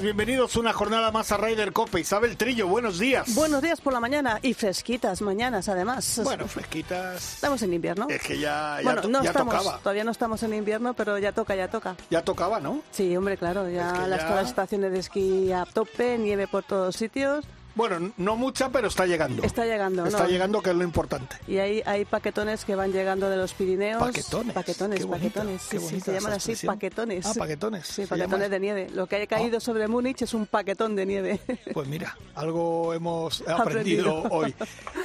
Días, bienvenidos una jornada más a Ryder Cope. Isabel Trillo, buenos días. Buenos días por la mañana y fresquitas mañanas además. Bueno, fresquitas. Estamos en invierno. Es que ya, ya, bueno, to- no ya estamos, tocaba. todavía no estamos en invierno, pero ya toca, ya toca. Ya tocaba, ¿no? Sí, hombre, claro, ya, Es que las ya- todas las estaciones de esquí a tope, nieve por todos sitios. Bueno, no mucha, pero está llegando. Está llegando, Está ¿no? llegando, que es lo importante. Y hay, hay paquetones que van llegando de los Pirineos. Paquetones. Paquetones, Qué paquetones. qué Sí, se llaman así, paquetones. Ah, paquetones, Sí, paquetones llama. de nieve. Lo que haya caído sobre Múnich es un paquetón de nieve. Pues mira, algo hemos aprendido, Aprendido. hoy.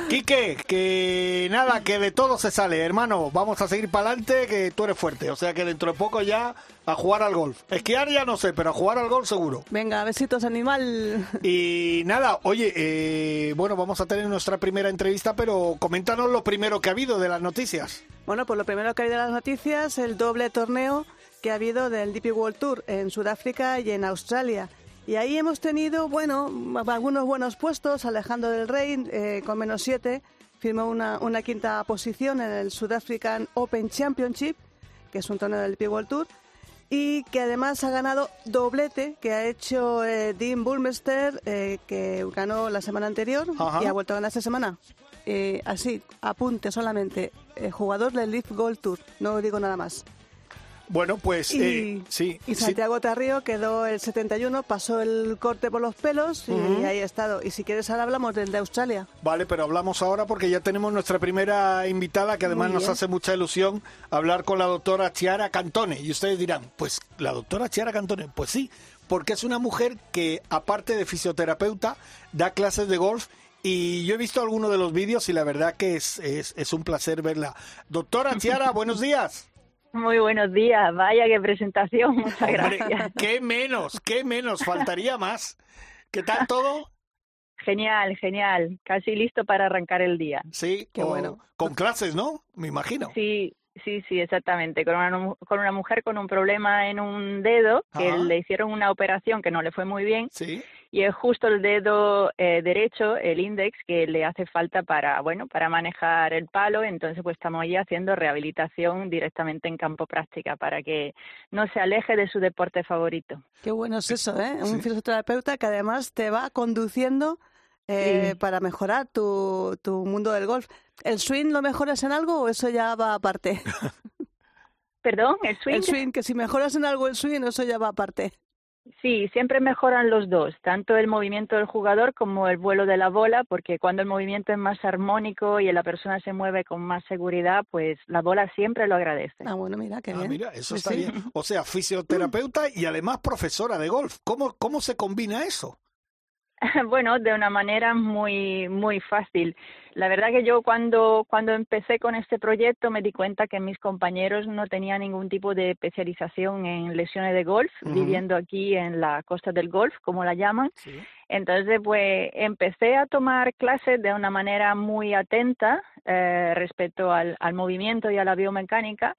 Quique, que nada, que de todo se sale, hermano. Vamos a seguir para adelante, que tú eres fuerte. O sea que dentro de poco ya a jugar al golf. Esquiar ya no sé, pero a jugar al golf seguro. Venga, besitos animal. Y nada, oye, eh, bueno, vamos a tener nuestra primera entrevista, pero coméntanos lo primero que ha habido de las noticias. Bueno, pues lo primero que hay de las noticias, el doble torneo que ha habido del DP World Tour en Sudáfrica y en Australia. Y ahí hemos tenido, bueno, algunos buenos puestos. Alejandro del Rey, eh, con menos siete, firmó una, una quinta posición en el South African Open Championship, que es un torneo del DP World Tour. Y que además ha ganado doblete que ha hecho eh, Dean Bulmester, eh, que ganó la semana anterior Ajá. y ha vuelto a ganar esta semana. Eh, así, apunte solamente, eh, jugador del Leaf Gold Tour, no digo nada más. Bueno, pues Y, eh, sí, y sí. Santiago Tarrío quedó el 71, pasó el corte por los pelos y ahí ha estado. Y si quieres ahora hablamos del de Australia. Vale, pero hablamos ahora porque ya tenemos nuestra primera invitada que además nos hace mucha ilusión hablar con la doctora Chiara Cantone. Y ustedes dirán, pues la doctora Chiara Cantone, pues sí, porque es una mujer que aparte de fisioterapeuta da clases de golf y yo he visto algunos de los vídeos y la verdad que es, es, es un placer verla. Doctora Chiara, buenos días. Muy buenos días, vaya qué presentación, muchas Hombre, gracias. qué menos, qué menos, faltaría más. ¿Qué tal todo? Genial, genial, casi listo para arrancar el día. Sí, Qué bueno. con clases, ¿no? Me imagino. Sí, sí, sí, exactamente, con una, con una mujer con un problema en un dedo, que Ajá. le hicieron una operación que no le fue muy bien, Sí. Y es justo el dedo eh, derecho, el índice, que le hace falta para, bueno, para manejar el palo, entonces pues estamos ahí haciendo rehabilitación directamente en campo práctica para que no se aleje de su deporte favorito. Qué bueno es eso, ¿eh? Un Sí. fisioterapeuta que además te va conduciendo eh, Sí. para mejorar tu, tu mundo del golf. ¿El swing lo mejoras en algo o eso ya va aparte? Perdón, el swing. El swing, que si mejoras en algo el swing, eso ya va aparte. Sí, siempre mejoran los dos, tanto el movimiento del jugador como el vuelo de la bola, porque cuando el movimiento es más armónico y la persona se mueve con más seguridad, pues la bola siempre lo agradece. Ah, bueno, mira, qué Ah, bien. mira, eso Sí, está sí. bien. O sea, fisioterapeuta y además profesora de golf. ¿Cómo, cómo se combina eso? Bueno, de una manera muy muy fácil. La verdad que yo cuando cuando empecé con este proyecto me di cuenta que mis compañeros no tenían ningún tipo de especialización en lesiones de golf, viviendo aquí en la costa del golf, como la llaman. Entonces, pues empecé a tomar clases de una manera muy atenta eh, respecto al, al movimiento y a la biomecánica.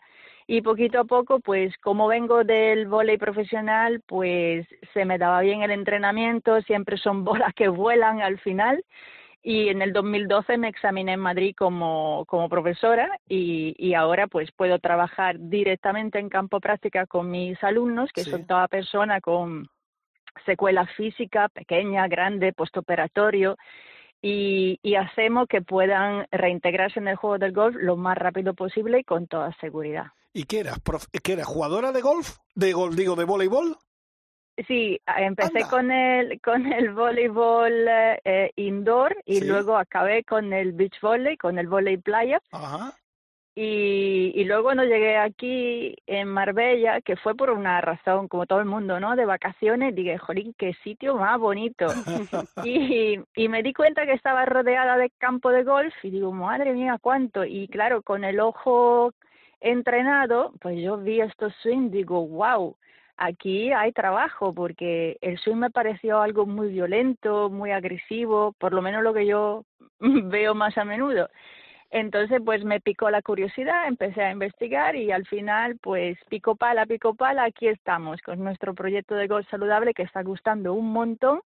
Y poquito a poco, pues como vengo del vóley profesional, pues se me daba bien el entrenamiento, siempre son bolas que vuelan al final. Y en el 2012 me examiné en Madrid como, como profesora y, y ahora pues puedo trabajar directamente en campo práctica con mis alumnos, que Sí. son toda persona con secuela física, pequeña, grande, postoperatorio, y, y hacemos que puedan reintegrarse en el juego del golf lo más rápido posible y con toda seguridad. ¿Y qué eras? Prof- ¿Qué eras? ¿Jugadora de golf? ¿De golf, digo, de voleibol? Sí, empecé Anda. con el con el voleibol eh, indoor y Sí. luego acabé con el beach volley, con el volley playa Ajá. Y, y luego cuando llegué aquí en Marbella, que fue por una razón, como todo el mundo, ¿no? De vacaciones, dije, jolín, qué sitio más bonito. y, y me di cuenta que estaba rodeada de campo de golf y digo, madre mía, cuánto. Y claro, con el ojo entrenado, pues yo vi estos swings, digo, wow, aquí hay trabajo porque el swing me pareció algo muy violento, muy agresivo, por lo menos lo que yo veo más a menudo. Entonces, pues me picó la curiosidad, empecé a investigar y al final, pues pico pala, pico pala, aquí estamos con nuestro proyecto de golf saludable que está gustando un montón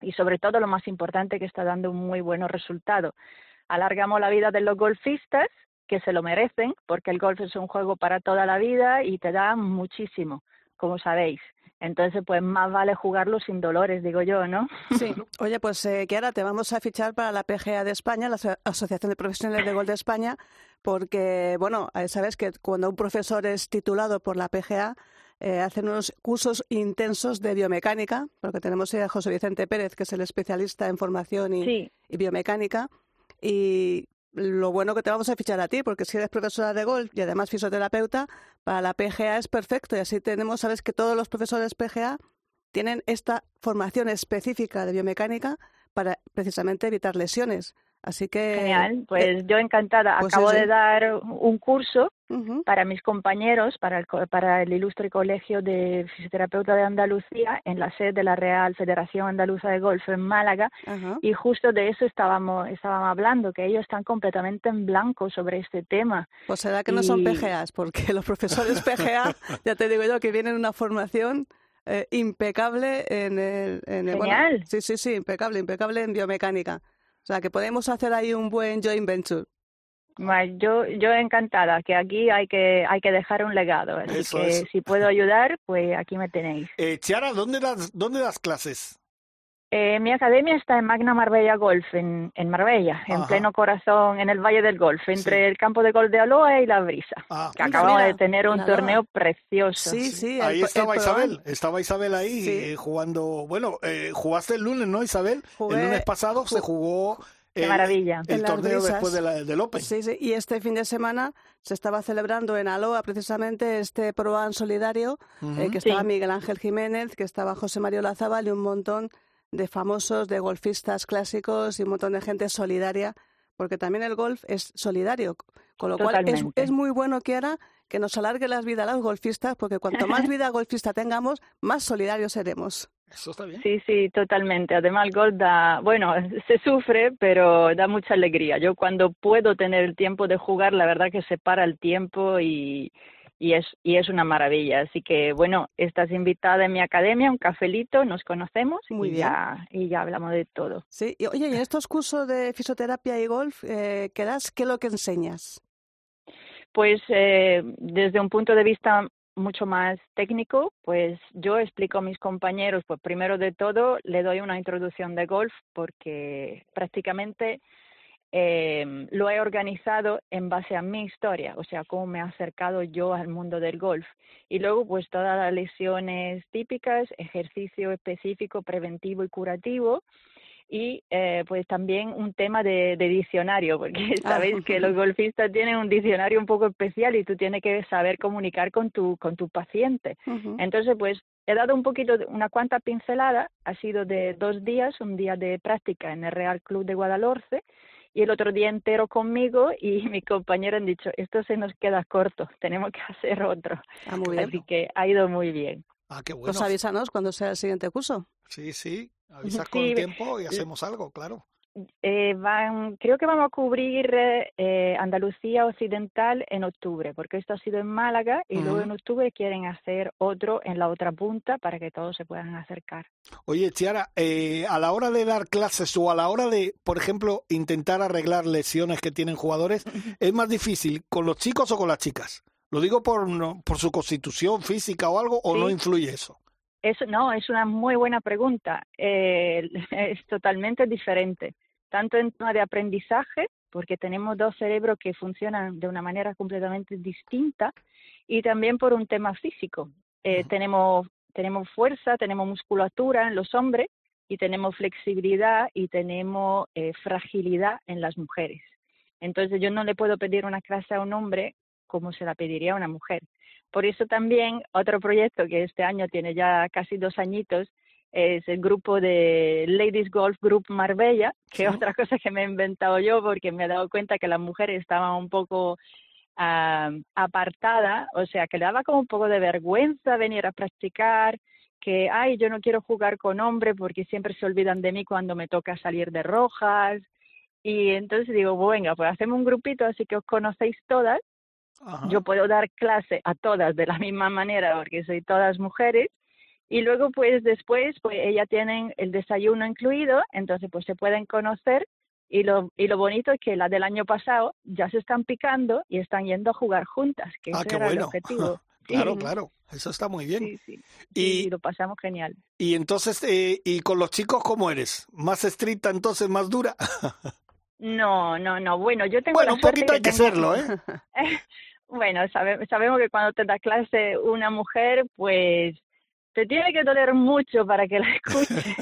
y sobre todo lo más importante que está dando un muy buen resultado. Alargamos la vida de los golfistas que se lo merecen porque el golf es un juego para toda la vida y te da muchísimo, como sabéis. Entonces, pues más vale jugarlo sin dolores, digo yo, ¿no? Sí. Oye, pues eh, Kiara, te vamos a fichar para la PGA de España, la Asociación de Profesionales de Gol de España, porque, bueno, eh, sabes que cuando un profesor es titulado por la PGA, eh, hacen unos cursos intensos de biomecánica, porque tenemos a José Vicente Pérez, que es el especialista en formación y, y biomecánica, y lo bueno que te vamos a fichar a ti, porque si eres profesora de golf y además fisioterapeuta, para la PGA es perfecto. Y así tenemos, sabes que todos los profesores PGA tienen esta formación específica de biomecánica para precisamente evitar lesiones. Así que. Genial, eh, pues yo encantada. Pues Acabo de dar un curso para mis compañeros, para el, para el ilustre Colegio de Fisioterapeuta de Andalucía, en la sede de la Real Federación Andaluza de Golf en Málaga, y justo de eso estábamos, estábamos hablando, que ellos están completamente en blanco sobre este tema. Pues será que no son PGAs, porque los profesores PGA, ya te digo yo, que vienen una formación. Eh, impecable en el, en el Genial. sí, sí, sí, impecable, impecable en biomecánica. O sea, que podemos hacer ahí un buen joint venture. Yo, yo encantada, que aquí hay que, hay que dejar un legado. Así que si puedo ayudar, pues aquí me tenéis. Eh, Chiara, ¿dónde das, dónde das clases? Eh, mi academia está en Magna Marbella Golf, en, en Marbella, en pleno corazón, en el Valle del Golf, entre el campo de golf de Aloe y La Brisa. Ah. que acabamos de tener un torneo precioso. Sí, sí. ahí estaba Isabel, estaba Isabel ahí eh, jugando. Bueno, eh, jugaste el lunes, ¿no, Isabel? el lunes pasado se jugó Qué maravilla. El torneo después de, la, del Open. Sí, sí, y este fin de semana se estaba celebrando en Aloa precisamente este ProAn solidario, que estaba Miguel Ángel Jiménez, que estaba José Mario Lazábal y un montón de famosos, de golfistas clásicos y un montón de gente solidaria, porque también el golf es solidario. Con lo cual es, es, muy bueno, Kiara, que nos alargue las vidas a los golfistas, porque cuanto más vida golfista tengamos, más solidarios seremos. Eso está bien. Sí, sí, totalmente. Además, el golf da, bueno, se sufre, pero da mucha alegría. Yo cuando puedo tener el tiempo de jugar, la verdad que se para el tiempo y, y es, y es una maravilla. Así que, bueno, estás invitada en mi academia, un cafelito, nos conocemos Muy y, bien. Ya, y ya hablamos de todo. Sí, y, oye, y en estos cursos de fisioterapia y golf, eh, ¿qué das? ¿Qué es lo que enseñas? Pues eh, desde un punto de vista mucho más técnico, pues yo explico a mis compañeros, pues primero de todo le doy una introducción de golf porque prácticamente eh, lo he organizado en base a mi historia, o sea, cómo me he acercado yo al mundo del golf. Y luego, pues todas las lesiones típicas, ejercicio específico, preventivo y curativo. Y eh, pues también un tema de, de diccionario, porque ah. sabéis que los golfistas tienen un diccionario un poco especial y tú tienes que saber comunicar con tu, con tu paciente. Entonces, pues he dado un poquito, una cuanta pincelada, ha sido de dos días, un día de práctica en el Real Club de Guadalhorce y el otro día entero conmigo y mi compañero han dicho, esto se nos queda corto, tenemos que hacer otro. Ah, muy bien. Así que ha ido muy bien. Ah, qué bueno. Pues avísanos cuando sea el siguiente curso. Sí, sí, avisas con tiempo y hacemos algo, claro. Eh, van, creo que vamos a cubrir eh, Andalucía Occidental en octubre, porque esto ha sido en Málaga y luego en octubre quieren hacer otro en la otra punta para que todos se puedan acercar. Oye, Chiara, eh, a la hora de dar clases o a la hora de, por ejemplo, intentar arreglar lesiones que tienen jugadores, ¿es más difícil con los chicos o con las chicas? Lo digo por, por su constitución física o algo, o no influye eso. Eso, no, es una muy buena pregunta. Eh, es totalmente diferente tanto en tema de aprendizaje, porque tenemos dos cerebros que funcionan de una manera completamente distinta, y también por un tema físico. Eh, tenemos, tenemos fuerza, tenemos musculatura en los hombres, y tenemos flexibilidad y tenemos eh, fragilidad en las mujeres. Entonces yo no le puedo pedir una clase a un hombre como se la pediría a una mujer. Por eso también otro proyecto que este año tiene ya casi dos añitos es el grupo de Ladies Golf Group Marbella, que es otra cosa que me he inventado yo porque me he dado cuenta que las mujeres estaban un poco apartada, o sea, que le daba como un poco de vergüenza venir a practicar, que, ay, yo no quiero jugar con hombres porque siempre se olvidan de mí cuando me toca salir de rojas. Y entonces digo, venga, pues hacemos un grupito así que os conocéis todas. Yo puedo dar clase a todas de la misma manera porque soy todas mujeres. Y luego, pues después, pues ellas tienen el desayuno incluido, entonces pues se pueden conocer y lo, y lo bonito es que las del año pasado ya se están picando y están yendo a jugar juntas, que ah, ese era el objetivo. claro, claro, eso está muy bien. Sí, sí. Y, lo pasamos genial. Y entonces, eh, ¿y con los chicos cómo eres? ¿Más estricta entonces, más dura? no, no, no. Bueno, yo tengo Bueno, un poquito hay que serlo, ¿eh? bueno, sabemos que cuando te da clase una mujer, pues te tiene que doler mucho para que la escuche.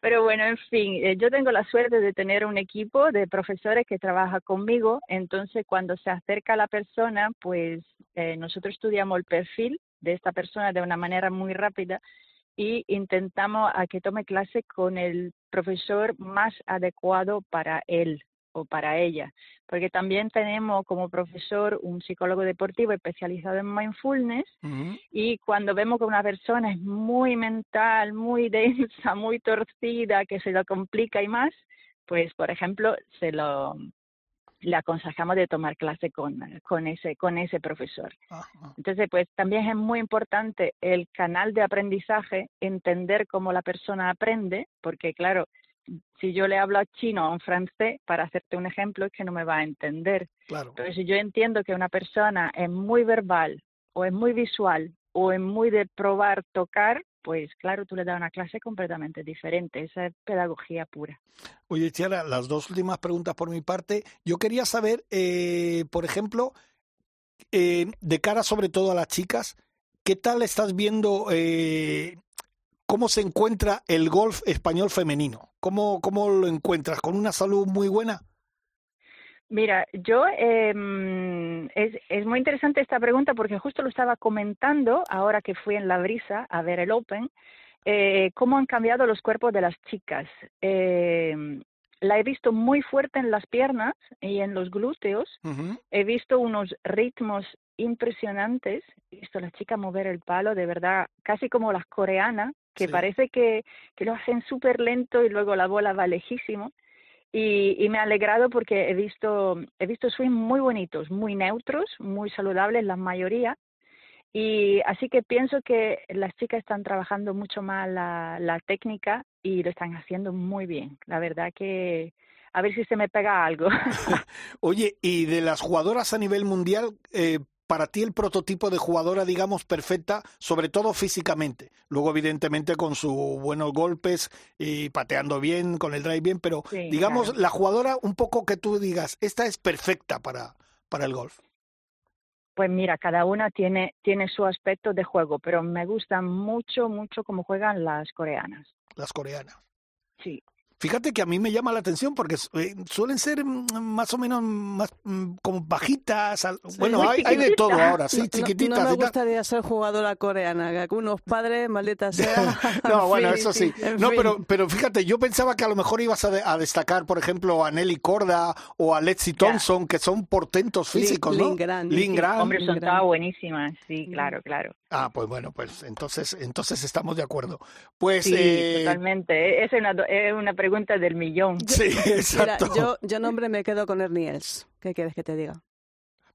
Pero bueno, en fin, eh, yo tengo la suerte de tener un equipo de profesores que trabaja conmigo, entonces cuando se acerca la persona, pues eh, nosotros estudiamos el perfil de esta persona de una manera muy rápida y intentamos a que tome clase con el profesor más adecuado para él o para ella, porque también tenemos como profesor un psicólogo deportivo especializado en mindfulness y cuando vemos que una persona es muy mental, muy densa, muy torcida, que se lo complica y más, pues por ejemplo se lo le aconsejamos de tomar clase con, con ese con ese profesor. Entonces, pues también es muy importante el canal de aprendizaje, entender cómo la persona aprende, porque claro, si yo le hablo a chino o en francés, para hacerte un ejemplo, es que no me va a entender. Claro. Pero si yo entiendo que una persona es muy verbal o es muy visual o es muy de probar, tocar, pues claro, tú le das una clase completamente diferente. Esa es pedagogía pura. Oye, Chiara, las dos últimas preguntas por mi parte. Yo quería saber, eh, por ejemplo, eh, de cara sobre todo a las chicas, ¿qué tal estás viendo eh, cómo se encuentra el golf español femenino? ¿Cómo, cómo lo encuentras? ¿Con una salud muy buena? Mira, yo eh, es, es muy interesante esta pregunta porque justo lo estaba comentando ahora que fui en la brisa a ver el Open, eh, cómo han cambiado los cuerpos de las chicas. Eh, la he visto muy fuerte en las piernas y en los glúteos. He visto unos ritmos impresionantes. He visto a las chicas mover el palo, de verdad, casi como las coreanas, que parece que, que, lo hacen súper lento y luego la bola va lejísimo. Y, y, me ha alegrado porque he visto, he visto swings muy bonitos, muy neutros, muy saludables la mayoría. Y así que pienso que las chicas están trabajando mucho más la, la técnica y lo están haciendo muy bien. La verdad que a ver si se me pega algo. Oye, y de las jugadoras a nivel mundial, eh, para ti el prototipo de jugadora, digamos, perfecta, sobre todo físicamente. Luego, evidentemente, con sus buenos golpes y pateando bien, con el drive bien, pero digamos, la jugadora un poco que tú digas, esta es perfecta para, para el golf. Pues mira, cada una tiene, tiene su aspecto de juego, pero me gusta mucho, mucho cómo juegan las coreanas. Las coreanas. Sí. Fíjate que a mí me llama la atención porque eh, suelen ser mm, más o menos más mm, como bajitas. Bueno, hay, hay, de todo ahora, sí, chiquititas. No, me gustaría ser jugadora coreana, que algunos padres, maldita sea. no, bueno, eso sí. No, pero, pero fíjate, yo pensaba que a lo mejor ibas a, destacar, por ejemplo, a Nelly Corda o a Lexi Thompson, que son portentos físicos, ¿no? Lin Gran. Hombre, son todas buenísimas, sí, claro, claro. Ah, pues bueno, pues entonces, entonces estamos de acuerdo. Pues sí, eh... totalmente. Es una, es una pregunta del millón. Sí, exacto. Mira, yo, yo nombre me quedo con Ernie Els. ¿Qué quieres que te diga?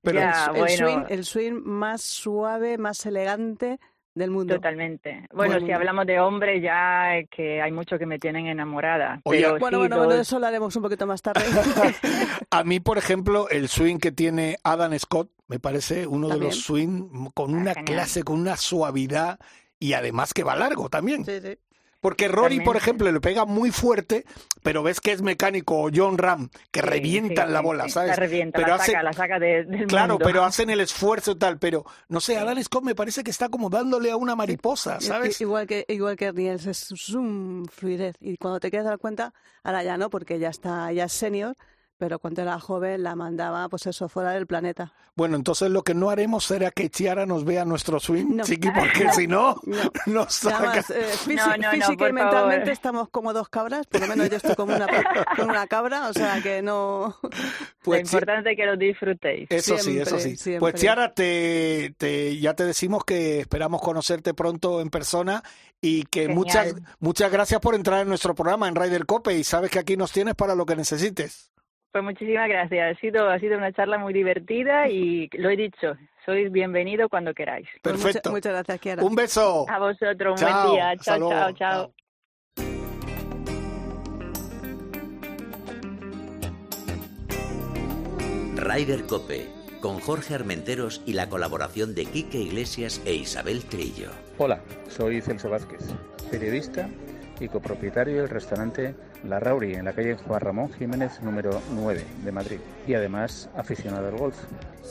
Pero el, swing, el swing más suave, más elegante del mundo. Totalmente. Bueno, si hablamos de hombre, ya que hay mucho que me tienen enamorada. bueno, bueno, bueno, de eso lo haremos un poquito más tarde. a mí, por ejemplo, el swing que tiene Adam Scott me parece uno de los swing con una clase, con una suavidad y además que va largo también. Sí, sí. Porque Rory, por ejemplo, le pega muy fuerte, pero ves que es mecánico John Ram, que revientan la bola, ¿sabes? La revienta, pero la, saca, la saca de, del Claro, pero hacen el esfuerzo y tal, pero no sé, Alan Scott me parece que está como dándole a una mariposa, ¿sabes? Igual que igual que Niels, es un fluidez y cuando te quieres dar cuenta, ahora ya no, porque ya está ya es senior, pero cuando era joven la mandaba, pues eso, fuera del planeta. Bueno, entonces lo que no haremos será que Chiara nos vea nuestro swing, chiqui, porque si no, nos saca... Eh, física y mentalmente estamos como dos cabras, por lo menos yo estoy como una, como una cabra, o sea que no... Pues, lo importante es que lo disfrutéis. Eso sí, eso sí. Pues Chiara, te, te, ya te decimos que esperamos conocerte pronto en persona y que muchas muchas gracias por entrar en nuestro programa en Ryder Cope y sabes que aquí nos tienes para lo que necesites. Pues muchísimas gracias. Ha sido, ha sido una charla muy divertida y lo he dicho, sois bienvenido cuando queráis. Pues Perfecto. muchas, gracias, Kiara. Un beso. A vosotros, un buen día. Chao, chao, chao. Ryder Cope, con Jorge Armenteros y la colaboración de Quique Iglesias e Isabel Trillo. Hola, soy Celso Vázquez, periodista y copropietario del restaurante La Rauri en la calle Juan Ramón Jiménez número 9 de Madrid y además aficionado al golf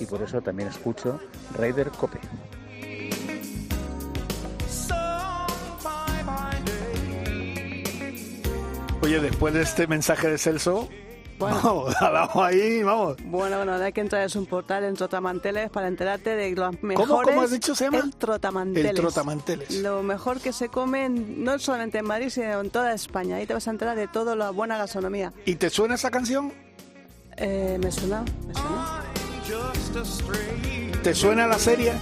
y por eso también escucho Raider Cope. Oye, después de este mensaje de Celso, bueno, vamos, ahí, vamos. Bueno, bueno, hay que entrar en un portal en Trotamanteles para enterarte de los mejores. ¿Cómo, has dicho se llama? El Trotamanteles. El Trotamanteles. Lo mejor que se come no solamente en Madrid, sino en toda España. Ahí te vas a enterar de toda la buena gastronomía. ¿Y te suena esa canción? Eh, me suena, me suena. ¿Te suena la serie?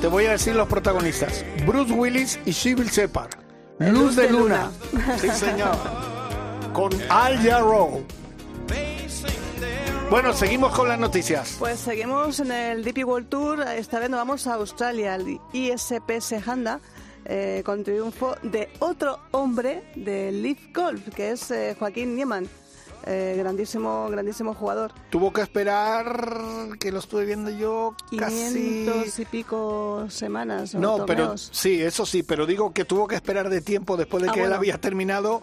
Te voy a decir los protagonistas. Bruce Willis y Sybil Shepard. Luz, de, luna. luna. sí, señor con Al Jarreau. Bueno, seguimos con las noticias. Pues seguimos en el DP World Tour. Esta vez nos vamos a Australia, al ISPS Honda, eh, con triunfo de otro hombre de Leaf Golf, que es eh, Joaquín Niemann. Eh, grandísimo, grandísimo jugador. Tuvo que esperar, que lo estuve viendo yo, casi... y pico semanas. No, pero sí, eso sí, pero digo que tuvo que esperar de tiempo después de ah, que él había terminado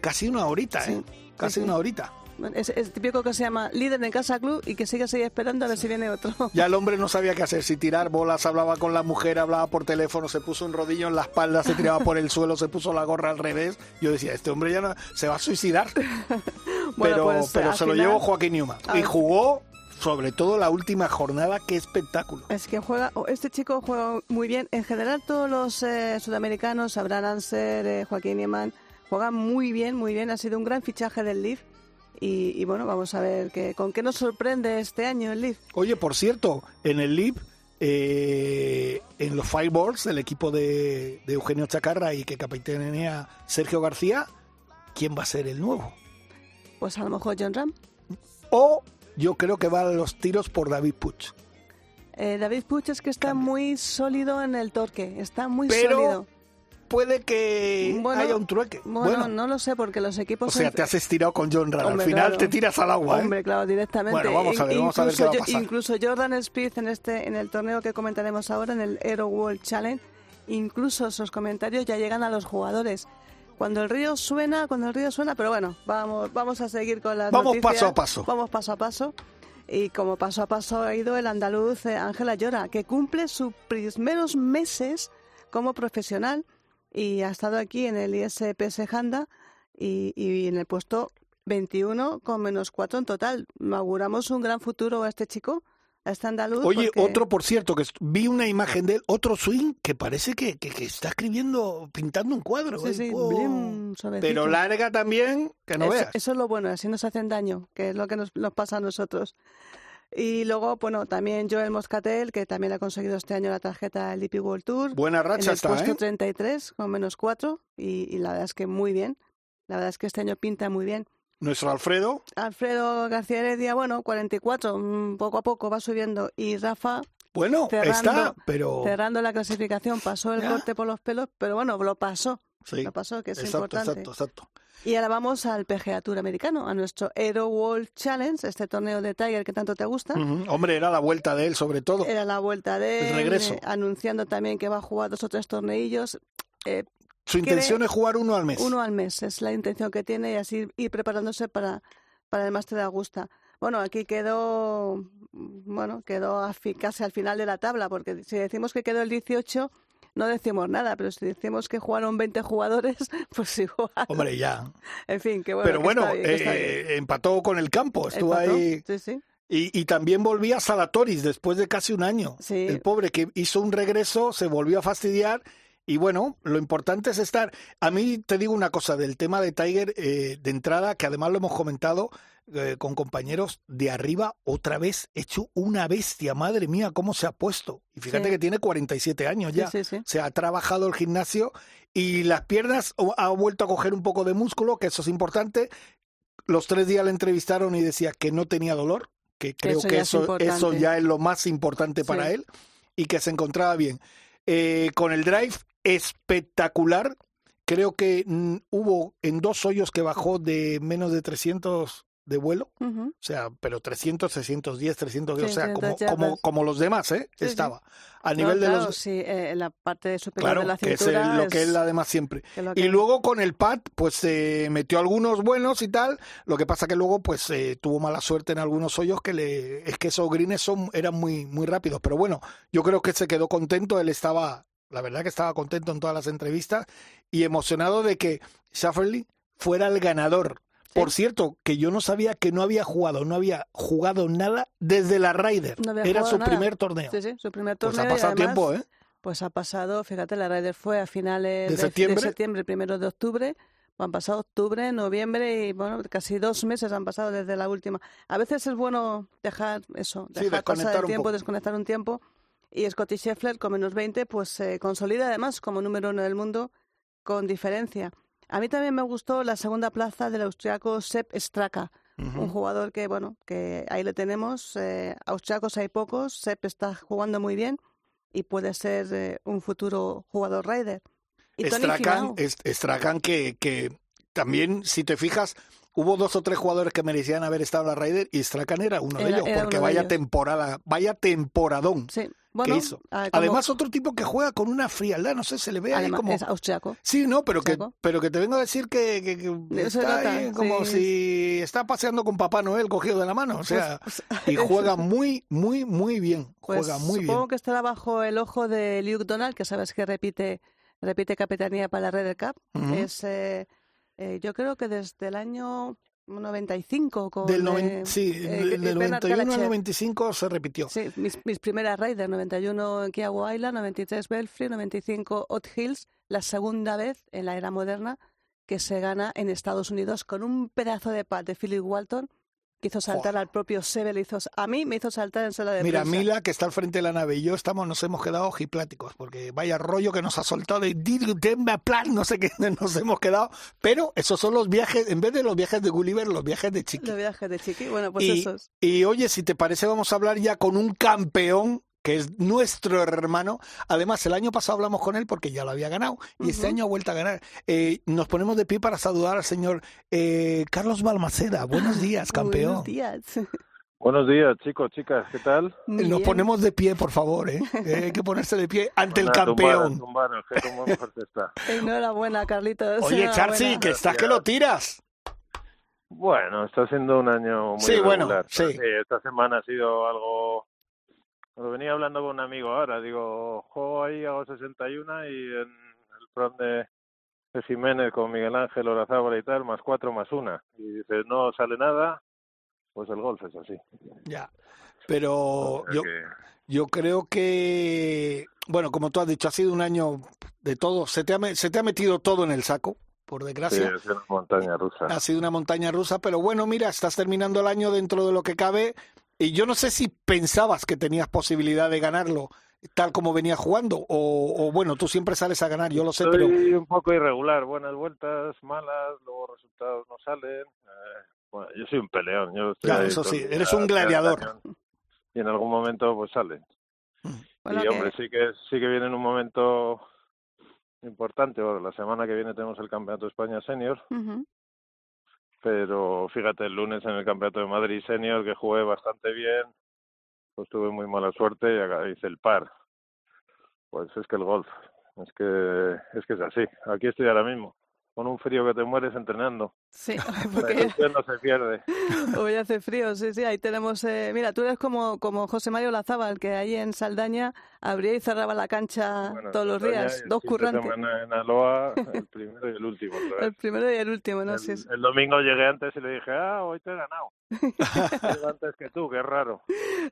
casi una horita, ¿eh? Casi una horita. Es, típico que se llama líder en casa club y que sigue, sigue esperando a ver si viene otro. Ya el hombre no sabía qué hacer, si tirar bolas, hablaba con la mujer, hablaba por teléfono, se puso un rodillo en la espalda, se tiraba por el suelo, se puso la gorra al revés. Yo decía, este hombre ya no, se va a suicidar. pero pues, pero se lo llevó Joaquín Newman. Y jugó sobre todo la última jornada, qué espectáculo. Es que juega, este chico juega muy bien. En general todos los eh, sudamericanos, Abraham Anser, eh, Joaquín Newman Juega muy bien, muy bien. Ha sido un gran fichaje del Leaf. Y, bueno, vamos a ver que, con qué nos sorprende este año el Leaf. Oye, por cierto, en el Leaf, eh, en los Fireballs, el equipo de, Eugenio Chacarra y que capitanea Sergio García, ¿quién va a ser el nuevo? Pues a lo mejor John Ram. O yo creo que va a los tiros por David Puch. Eh, David Puch es que está muy sólido en el torque, está muy sólido puede que haya un trueque. Bueno, no lo sé, porque los equipos... O sea, te has estirado con John Ram. Al final te tiras al agua, ¿eh? Hombre, claro, directamente. Bueno, vamos a ver, vamos a ver qué va a pasar. Incluso Jordan Spieth en, este, en el torneo que comentaremos ahora, en el Aero World Challenge, incluso esos comentarios ya llegan a los jugadores. Cuando el río suena, cuando el río suena, pero bueno, vamos, vamos a seguir con las Vamos paso a paso. Vamos paso a paso. Y como paso a paso ha ido el andaluz eh, Ángela Llora, que cumple sus primeros meses como profesional y ha estado aquí en el ISPS Handa y, y en el puesto 21 con menos 4 en total. Auguramos un gran futuro a este chico, a este andaluz. Oye, otro, por cierto, que vi una imagen de él, otro swing que parece que, que, está escribiendo, pintando un cuadro. Sí, sí, oh. Pero larga también, que no veas. Eso es lo bueno, así nos hacen daño, que es lo que nos, nos pasa a nosotros. Y luego, bueno, también Joel Moscatel, que también ha conseguido este año la tarjeta del DP World Tour. Buena racha en el puesto 33 ¿eh? con menos 4 y, la verdad es que muy bien. La verdad es que este año pinta muy bien. Nuestro Alfredo. Alfredo García Heredia, bueno, 44, mm, poco a poco va subiendo. Y Rafa, bueno, cerrando, está, pero... Cerrando la clasificación, pasó el corte por los pelos, pero bueno, lo pasó. Sí, lo pasó, que es importante. Exacto, exacto. Y ahora vamos al PGA Tour americano, a nuestro Aero World Challenge, este torneo de Tiger que tanto te gusta. Hombre, era la vuelta de él sobre todo. Era la vuelta de él. regreso. Eh, anunciando también que va a jugar dos o tres torneillos. Eh, Su intención es jugar uno al mes. Uno al mes, es la intención que tiene y así ir preparándose para, para el Máster de Augusta. Bueno, aquí quedó, bueno, quedó casi al final de la tabla, porque si decimos que quedó el 18, no decimos nada, pero si decimos que jugaron 20 jugadores, pues igual. Hombre, ya. En fin, que bueno. Pero bueno, eh, empató con el campo, estuvo ahí. Sí, sí. Y, y, también volvía a Salatoris después de casi un año. Sí. El pobre que hizo un regreso, se volvió a fastidiar. Y bueno, lo importante es estar. A mí te digo una cosa del tema de Tiger eh, de entrada, que además lo hemos comentado eh, con compañeros de arriba, otra vez hecho una bestia. Madre mía, cómo se ha puesto. Y fíjate Sí. que tiene 47 años ya. Sí, sí. Se ha trabajado el gimnasio y las piernas ha vuelto a coger un poco de músculo, que eso es importante. Los tres días le entrevistaron y decía que no tenía dolor, que creo Eso que es eso, eso ya es lo más importante para él y que se encontraba bien. Eh, con el drive espectacular, creo que mm, hubo en dos hoyos que bajó de menos de 300 de vuelo, o sea, pero 300, 310, 310, Sí, o sea, como, 300 como, los demás, ¿eh? Sí. Estaba. A No, nivel de claro, los... sí, eh, en la parte superior Claro, de la que es cintura. el- lo que es la demás siempre. que Y luego con el pad, pues se metió algunos buenos y tal. Lo que pasa que luego, pues eh, tuvo mala suerte en algunos hoyos que le, es que esos greens son, eran muy, muy rápidos. Pero bueno, yo creo que se quedó contento. Él estaba, la verdad que estaba contento en todas las entrevistas y emocionado de que Schafferly fuera el ganador. Sí. Por cierto, que yo no sabía que no había jugado, no había jugado nada desde la Ryder. No Era su nada. primer torneo. Sí, sí, su primer Pues torneo. ha y pasado además, tiempo, ¿eh? Pues ha pasado, fíjate, la Ryder fue a finales ¿De septiembre? septiembre, primero de octubre. Han pasado octubre, noviembre y bueno, casi dos meses han pasado desde la última. A veces es bueno dejar eso, Sí, dejar pasar desconectar el un tiempo, desconectar un tiempo. Y Scotty Scheffler con menos 20 pues se consolida además como número uno del mundo con diferencia. A mí también me gustó la segunda plaza del austriaco Sepp Straka, un jugador que, bueno, que ahí le tenemos. Eh, austriacos hay pocos, Sepp está jugando muy bien y puede ser eh, un futuro jugador Ryder. Y Tony Strachan, es- Strachan que, que también, si te fijas, hubo dos o tres jugadores que merecían haber estado en la Ryder y Strachan era uno de ellos, porque vaya ellos. temporada, vaya temporadón Sí, bueno, que hizo. ah, como- Además, otro tipo que juega con una frialdad, no sé, se le ve ahí como... es austriaco. Sí, no, pero que, pero que te vengo a decir que, que- está nota, ahí como sí. si está paseando con Papá Noel cogido de la mano, o sea, Pues- y juega muy, muy, muy bien, Pues juega muy bien. supongo que estará bajo el ojo de Luke Donald, que sabes que repite, repite capitanía para la Ryder Cup. Es, eh, eh, yo creo que desde el año 95 con Del, noven- eh, sí, eh, del del Bernard 91 al Kalachev. 95 se repitió. Sí, mis, mis primeras Ryder, 91 en Kiawah Island, 93 Belfry, 95 Hot Hills, la segunda vez en la era moderna que se gana en Estados Unidos con un pedazo de pad de Philip Walton hizo saltar al propio Seve, le hizo, a mí me hizo saltar en sala de Mira, prensa. Mila, que está al frente de la nave, y yo estamos, nos hemos quedado ojipláticos, porque vaya rollo que nos ha soltado de "Did them a plan, no sé qué, nos hemos quedado. Pero esos son los viajes, en vez de los viajes de Gulliver, los viajes de Chiqui. Los viajes de Chiqui, bueno, pues y, esos. y oye, si te parece, vamos a hablar ya con un campeón que es nuestro hermano. Además, el año pasado hablamos con él porque ya lo había ganado y este año ha vuelto a ganar. Eh, nos ponemos de pie para saludar al señor eh, Carlos Balmaceda. Buenos días, campeón. Buenos días. Buenos días, chicos, chicas, ¿qué tal? Muy Nos bien. ponemos de pie, por favor, ¿eh? Eh, Hay que ponerse de pie ante el campeón. Tumbar, tumbar, que está. Enhorabuena, Carlitos. Oye, Charsi, que estás que lo tiras. Bueno, está siendo un año muy Sí, bueno, sí. esta semana ha sido algo... Lo venía hablando con un amigo ahora, digo, juego ahí, hago 61 y en el prom de, de Jiménez con Miguel Ángel, Orazábal y tal, más cuatro, más una. Y dice, no sale nada, pues el golf es así. Ya. Pero yo, que- yo creo que, bueno, como tú has dicho, ha sido un año de todo. Se te ha, se te ha metido todo en el saco, por sí, desgracia. es una montaña rusa. Ha sido una montaña rusa, pero bueno, mira, estás terminando el año dentro de lo que cabe y yo no sé si pensabas que tenías posibilidad de ganarlo tal como venías jugando o, o bueno, tú siempre sales a ganar, yo lo sé, Soy pero un poco irregular, buenas vueltas, malas, luego resultados no salen. eh, bueno, yo soy un peleón. Yo estoy Claro, eso sí, eres un gladiador. Y en algún momento pues sale. Bueno, y que- hombre, sí que sí que viene en un momento importante. Bueno, la semana que viene tenemos el Campeonato de España Senior. Pero fíjate, el lunes en el Campeonato de Madrid Senior, que jugué bastante bien, pues tuve muy mala suerte y acá hice el par. Pues es que el golf, es que es que es así. Aquí estoy ahora mismo, con un frío que te mueres entrenando. Sí, porque no se pierde. Hoy hace frío, sí, sí, ahí tenemos... Eh, mira, tú eres como, como José Mario Lazábal, que ahí en Saldaña abría y cerraba la cancha todos los días, dos currantes. Semana en Aloa, el primero y el último. el primero y el último, ¿no? El, sí, el domingo llegué antes y le dije, ah, hoy te he ganado. antes que tú, que es raro.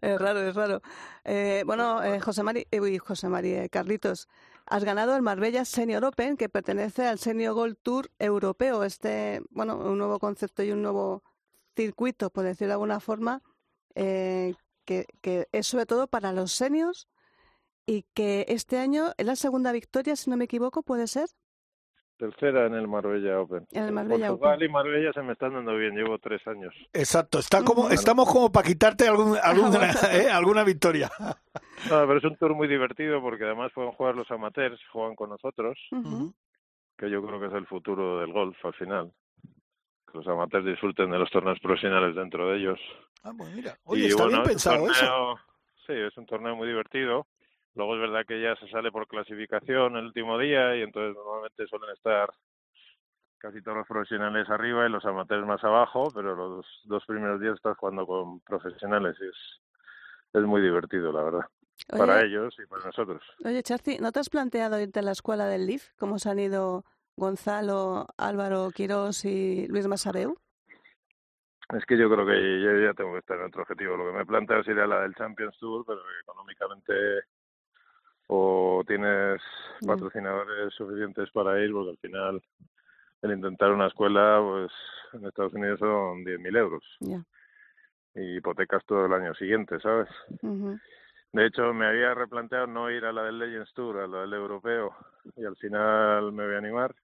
Es raro, es raro. Eh, bueno, eh, José Mari, eh, José María Carlitos, has ganado el Marbella Senior Open, que pertenece al Senior Gold Tour europeo. Este, bueno, un nuevo concepto y un nuevo circuito, por decirlo de alguna forma, eh, que, que, es sobre todo para los seniors y que este año es la segunda victoria, si no me equivoco, ¿puede ser? Tercera en el Marbella Open. En el Marbella Portugal Open. y Marbella se me están dando bien, llevo tres años. Exacto, está como, estamos como para quitarte algún, alguna, ¿eh? alguna victoria. No, pero es un tour muy divertido porque además pueden jugar los amateurs, juegan con nosotros, Uh -huh. que yo creo que es el futuro del golf al final. Que los amateurs disfruten de los torneos profesionales dentro de ellos. Ah, pues mira, oye, y está bueno, bien pensado es un eso. torneo, Sí, es un torneo muy divertido. Luego es verdad que ya se sale por clasificación el último día y entonces normalmente suelen estar casi todos los profesionales arriba y los amateurs más abajo, pero los dos primeros días estás jugando con profesionales y es, es muy divertido, la verdad. Oye, para ellos y para nosotros. Oye, Charci, ¿no te has planteado irte a la escuela del LIF? ¿Cómo se han ido Gonzalo, Álvaro Quirós y Luis Masareu? Es que yo creo que yo ya tengo que estar en otro objetivo. Lo que me planteo es ir a la del Champions Tour, pero económicamente o tienes patrocinadores suficientes para ir, porque al final el intentar una escuela, pues en Estados Unidos son 10.000 euros. Yeah. Y hipotecas todo el año siguiente, ¿sabes? -huh. De hecho, me había replanteado no ir a la del Legends Tour, a la del europeo, y al final me voy a animar.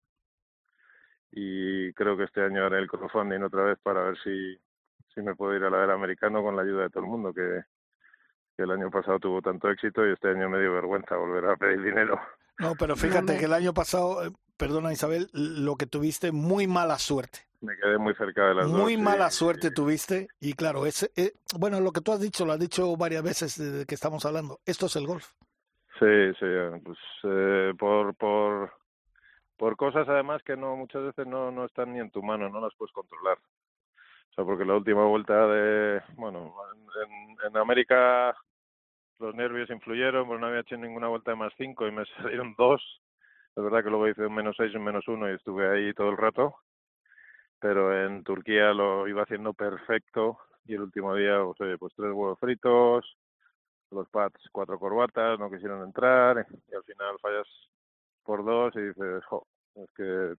Y creo que este año haré el crowdfunding otra vez para ver si, si me puedo ir a la del americano con la ayuda de todo el mundo, que, que el año pasado tuvo tanto éxito y este año me dio vergüenza volver a pedir dinero. No, pero fíjate que el año pasado, eh, perdona Isabel, lo que tuviste muy mala suerte. Me quedé muy cerca de las Muy dos, mala sí. suerte tuviste y claro, es, eh, bueno, lo que tú has dicho, lo has dicho varias veces desde que estamos hablando, esto es el golf. Sí, sí, pues eh, por, por, por cosas además que no muchas veces no, no están ni en tu mano, no las puedes controlar. O sea, porque la última vuelta de, bueno, en, en América los nervios influyeron, porque no había hecho ninguna vuelta de más cinco y me salieron dos. Es verdad que luego hice un menos seis un menos uno y estuve ahí todo el rato. Pero en Turquía lo iba haciendo perfecto y el último día, pues, oye, pues tres huevos fritos, los pads cuatro corbatas, no quisieron entrar y al final fallas por dos y dices, jo, es que...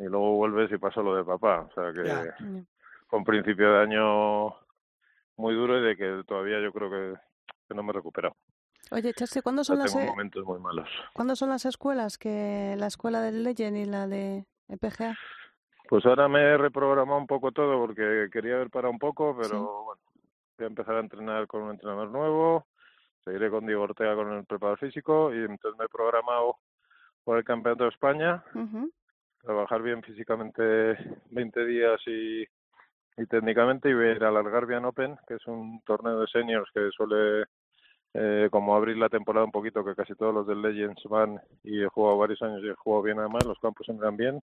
Y luego vuelves y pasa lo de papá. O sea que Ya. un principio de año muy duro y de que todavía yo creo que, que no me he recuperado. Oye, Charci, ¿cuándo son, Ya las, tengo eh, momentos muy malos. ¿cuándo son las escuelas? que La escuela del Legend y la de EPGA. Pues ahora me he reprogramado un poco todo porque quería ver para un poco, pero Sí. bueno, voy a empezar a entrenar con un entrenador nuevo, seguiré con Diego Ortega con el preparador físico y entonces me he programado por el Campeonato de España, trabajar bien físicamente 20 días y, y técnicamente y voy a ir al Algarvian Open, que es un torneo de seniors que suele eh, como abrir la temporada un poquito, que casi todos los del Legends van y he jugado varios años y he jugado bien además, los campos dan bien.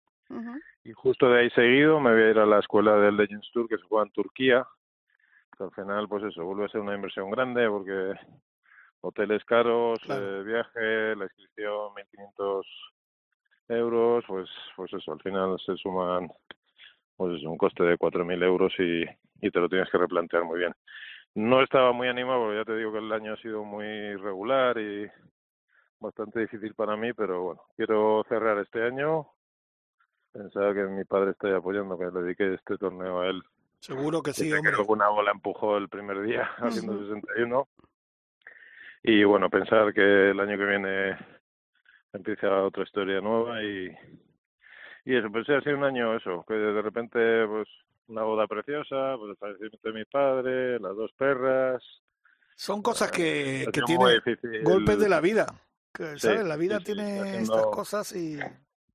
Y justo de ahí seguido me voy a ir a la escuela del Legends Tour que se juega en Turquía. Que al final, pues eso, vuelve a ser una inversión grande porque hoteles caros, Claro. eh, viaje, la inscripción 1.500 euros, pues pues eso, al final se suman pues un coste de 4.000 euros y, y te lo tienes que replantear muy bien. No estaba muy animado porque ya te digo que el año ha sido muy regular y bastante difícil para mí, pero bueno, quiero cerrar este año Pensaba que mi padre está apoyando, que le dediqué este torneo a él. Seguro que sí, hombre. que alguna bola empujó el primer día, haciendo Ujú. 61. Y bueno, pensar que el año que viene empieza otra historia nueva y, y eso, pues sí, ha sido un año eso, que de repente pues una boda preciosa, pues el fallecimiento de mi padre, las dos perras. Son cosas que, Ha que muy tienen golpes de la vida. Que, Sí, ¿Sabes? La vida sí, tiene estas cosas y...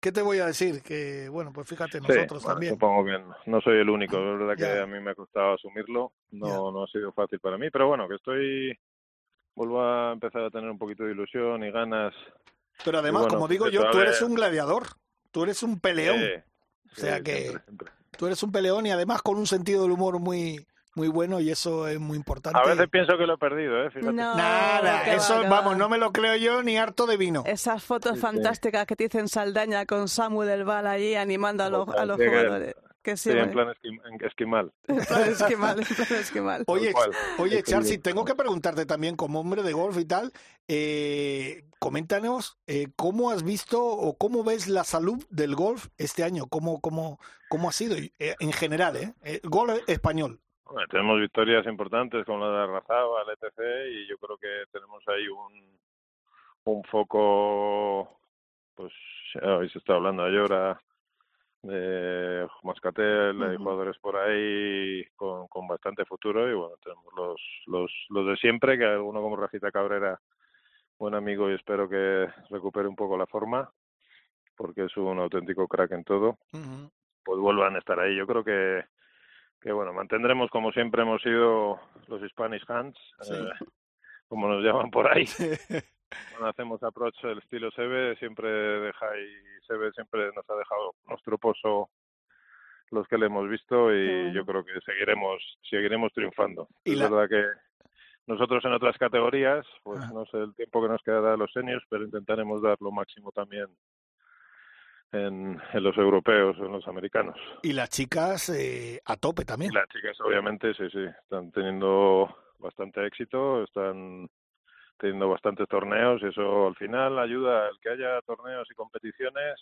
¿Qué te voy a decir? Que, bueno, pues fíjate, nosotros bueno, también. Supongo que no, no soy el único, es verdad que a mí me ha costado asumirlo, no, Ya. no ha sido fácil para mí, pero bueno, que estoy, vuelvo a empezar a tener un poquito de ilusión y ganas. Pero además, bueno, como digo yo, tú eres un gladiador. Tú eres un peleón. Sí, o sea sí, que, siempre, siempre. Tú eres un peleón y además con un sentido del humor muy muy bueno y eso es muy importante. A veces pienso que lo he perdido, ¿eh? No, Nada, eso, va, vamos, va. no me lo creo yo ni harto de vino. Esas fotos Sí, sí. fantásticas que te dicen Saldaña con Samu del Val allí animando a los, a los que- jugadores. Que sí, Sí, en plan esquimal. En plan esquimal, en plan esquimal. Oye, oye, bien. tengo que preguntarte también como hombre de golf y tal, eh, coméntanos eh, cómo has visto o cómo ves la salud del golf este año, cómo, cómo, cómo ha sido eh, en general, ¿eh? Eh, golf español. Bueno, tenemos victorias importantes como la de Arrazaba, el ETC, y yo creo que tenemos ahí un, un foco, pues habéis estado hablando de Llora, de Mascatel, hay Ujú. jugadores por ahí con, con bastante futuro y bueno, tenemos los, los, los de siempre, que alguno como Rafita Cabrera, buen amigo y espero que recupere un poco la forma, porque es un auténtico crack en todo pues vuelvan a estar ahí. Yo creo que, que bueno, mantendremos como siempre hemos sido los Spanish Hands, Sí. eh, como nos llaman por ahí. Cuando hacemos approach el estilo Sebe, siempre deja y Sebe siempre nos ha dejado nuestro pozo los que le hemos visto y yo creo que seguiremos seguiremos triunfando. Y es la- verdad que nosotros en otras categorías, pues Ajá. no sé el tiempo que nos quedará a los seniors, pero intentaremos dar lo máximo también en, en los europeos o en los americanos. Y las chicas eh, a tope también. Y las chicas, obviamente, sí, sí, están teniendo bastante éxito, están teniendo bastantes torneos y eso al final ayuda el que haya torneos y competiciones,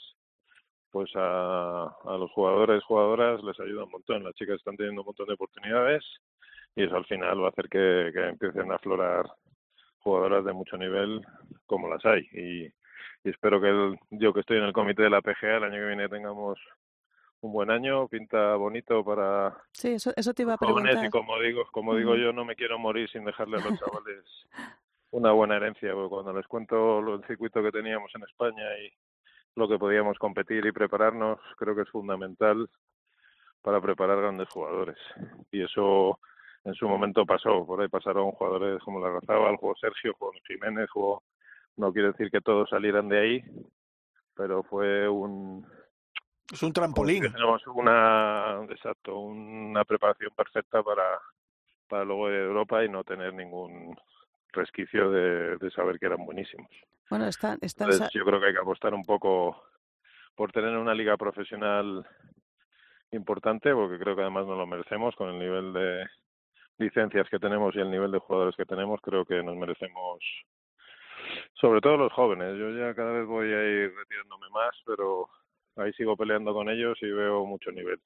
pues a, a los jugadores, jugadoras les ayuda un montón. Las chicas están teniendo un montón de oportunidades y eso al final va a hacer que, que empiecen a aflorar jugadoras de mucho nivel como las hay. Y, y espero que el- yo que estoy en el comité de la PGA el año que viene tengamos un buen año, pinta bonito para Sí, eso, eso te iba a jóvenes preguntar. y como digo como digo yo no me quiero morir sin dejarle a los chavales una buena herencia porque cuando les cuento el circuito que teníamos en España y lo que podíamos competir y prepararnos creo que es fundamental para preparar grandes jugadores y eso en su momento pasó por ahí pasaron jugadores como la Razaba, jugó Sergio, jugó Jiménez, jugó no quiere decir que todos salieran de ahí pero fue un Es un trampolín. tenemos una exacto una preparación perfecta para para luego ir a Europa y no tener ningún resquicio de, de saber que eran buenísimos. Bueno, están, están entonces yo creo que hay que apostar un poco por tener una liga profesional importante porque creo que además nos lo merecemos con el nivel de licencias que tenemos y el nivel de jugadores que tenemos creo que nos merecemos sobre todo los jóvenes. Yo ya cada vez voy a ir retirándome más pero ahí sigo peleando con ellos y veo mucho nivel.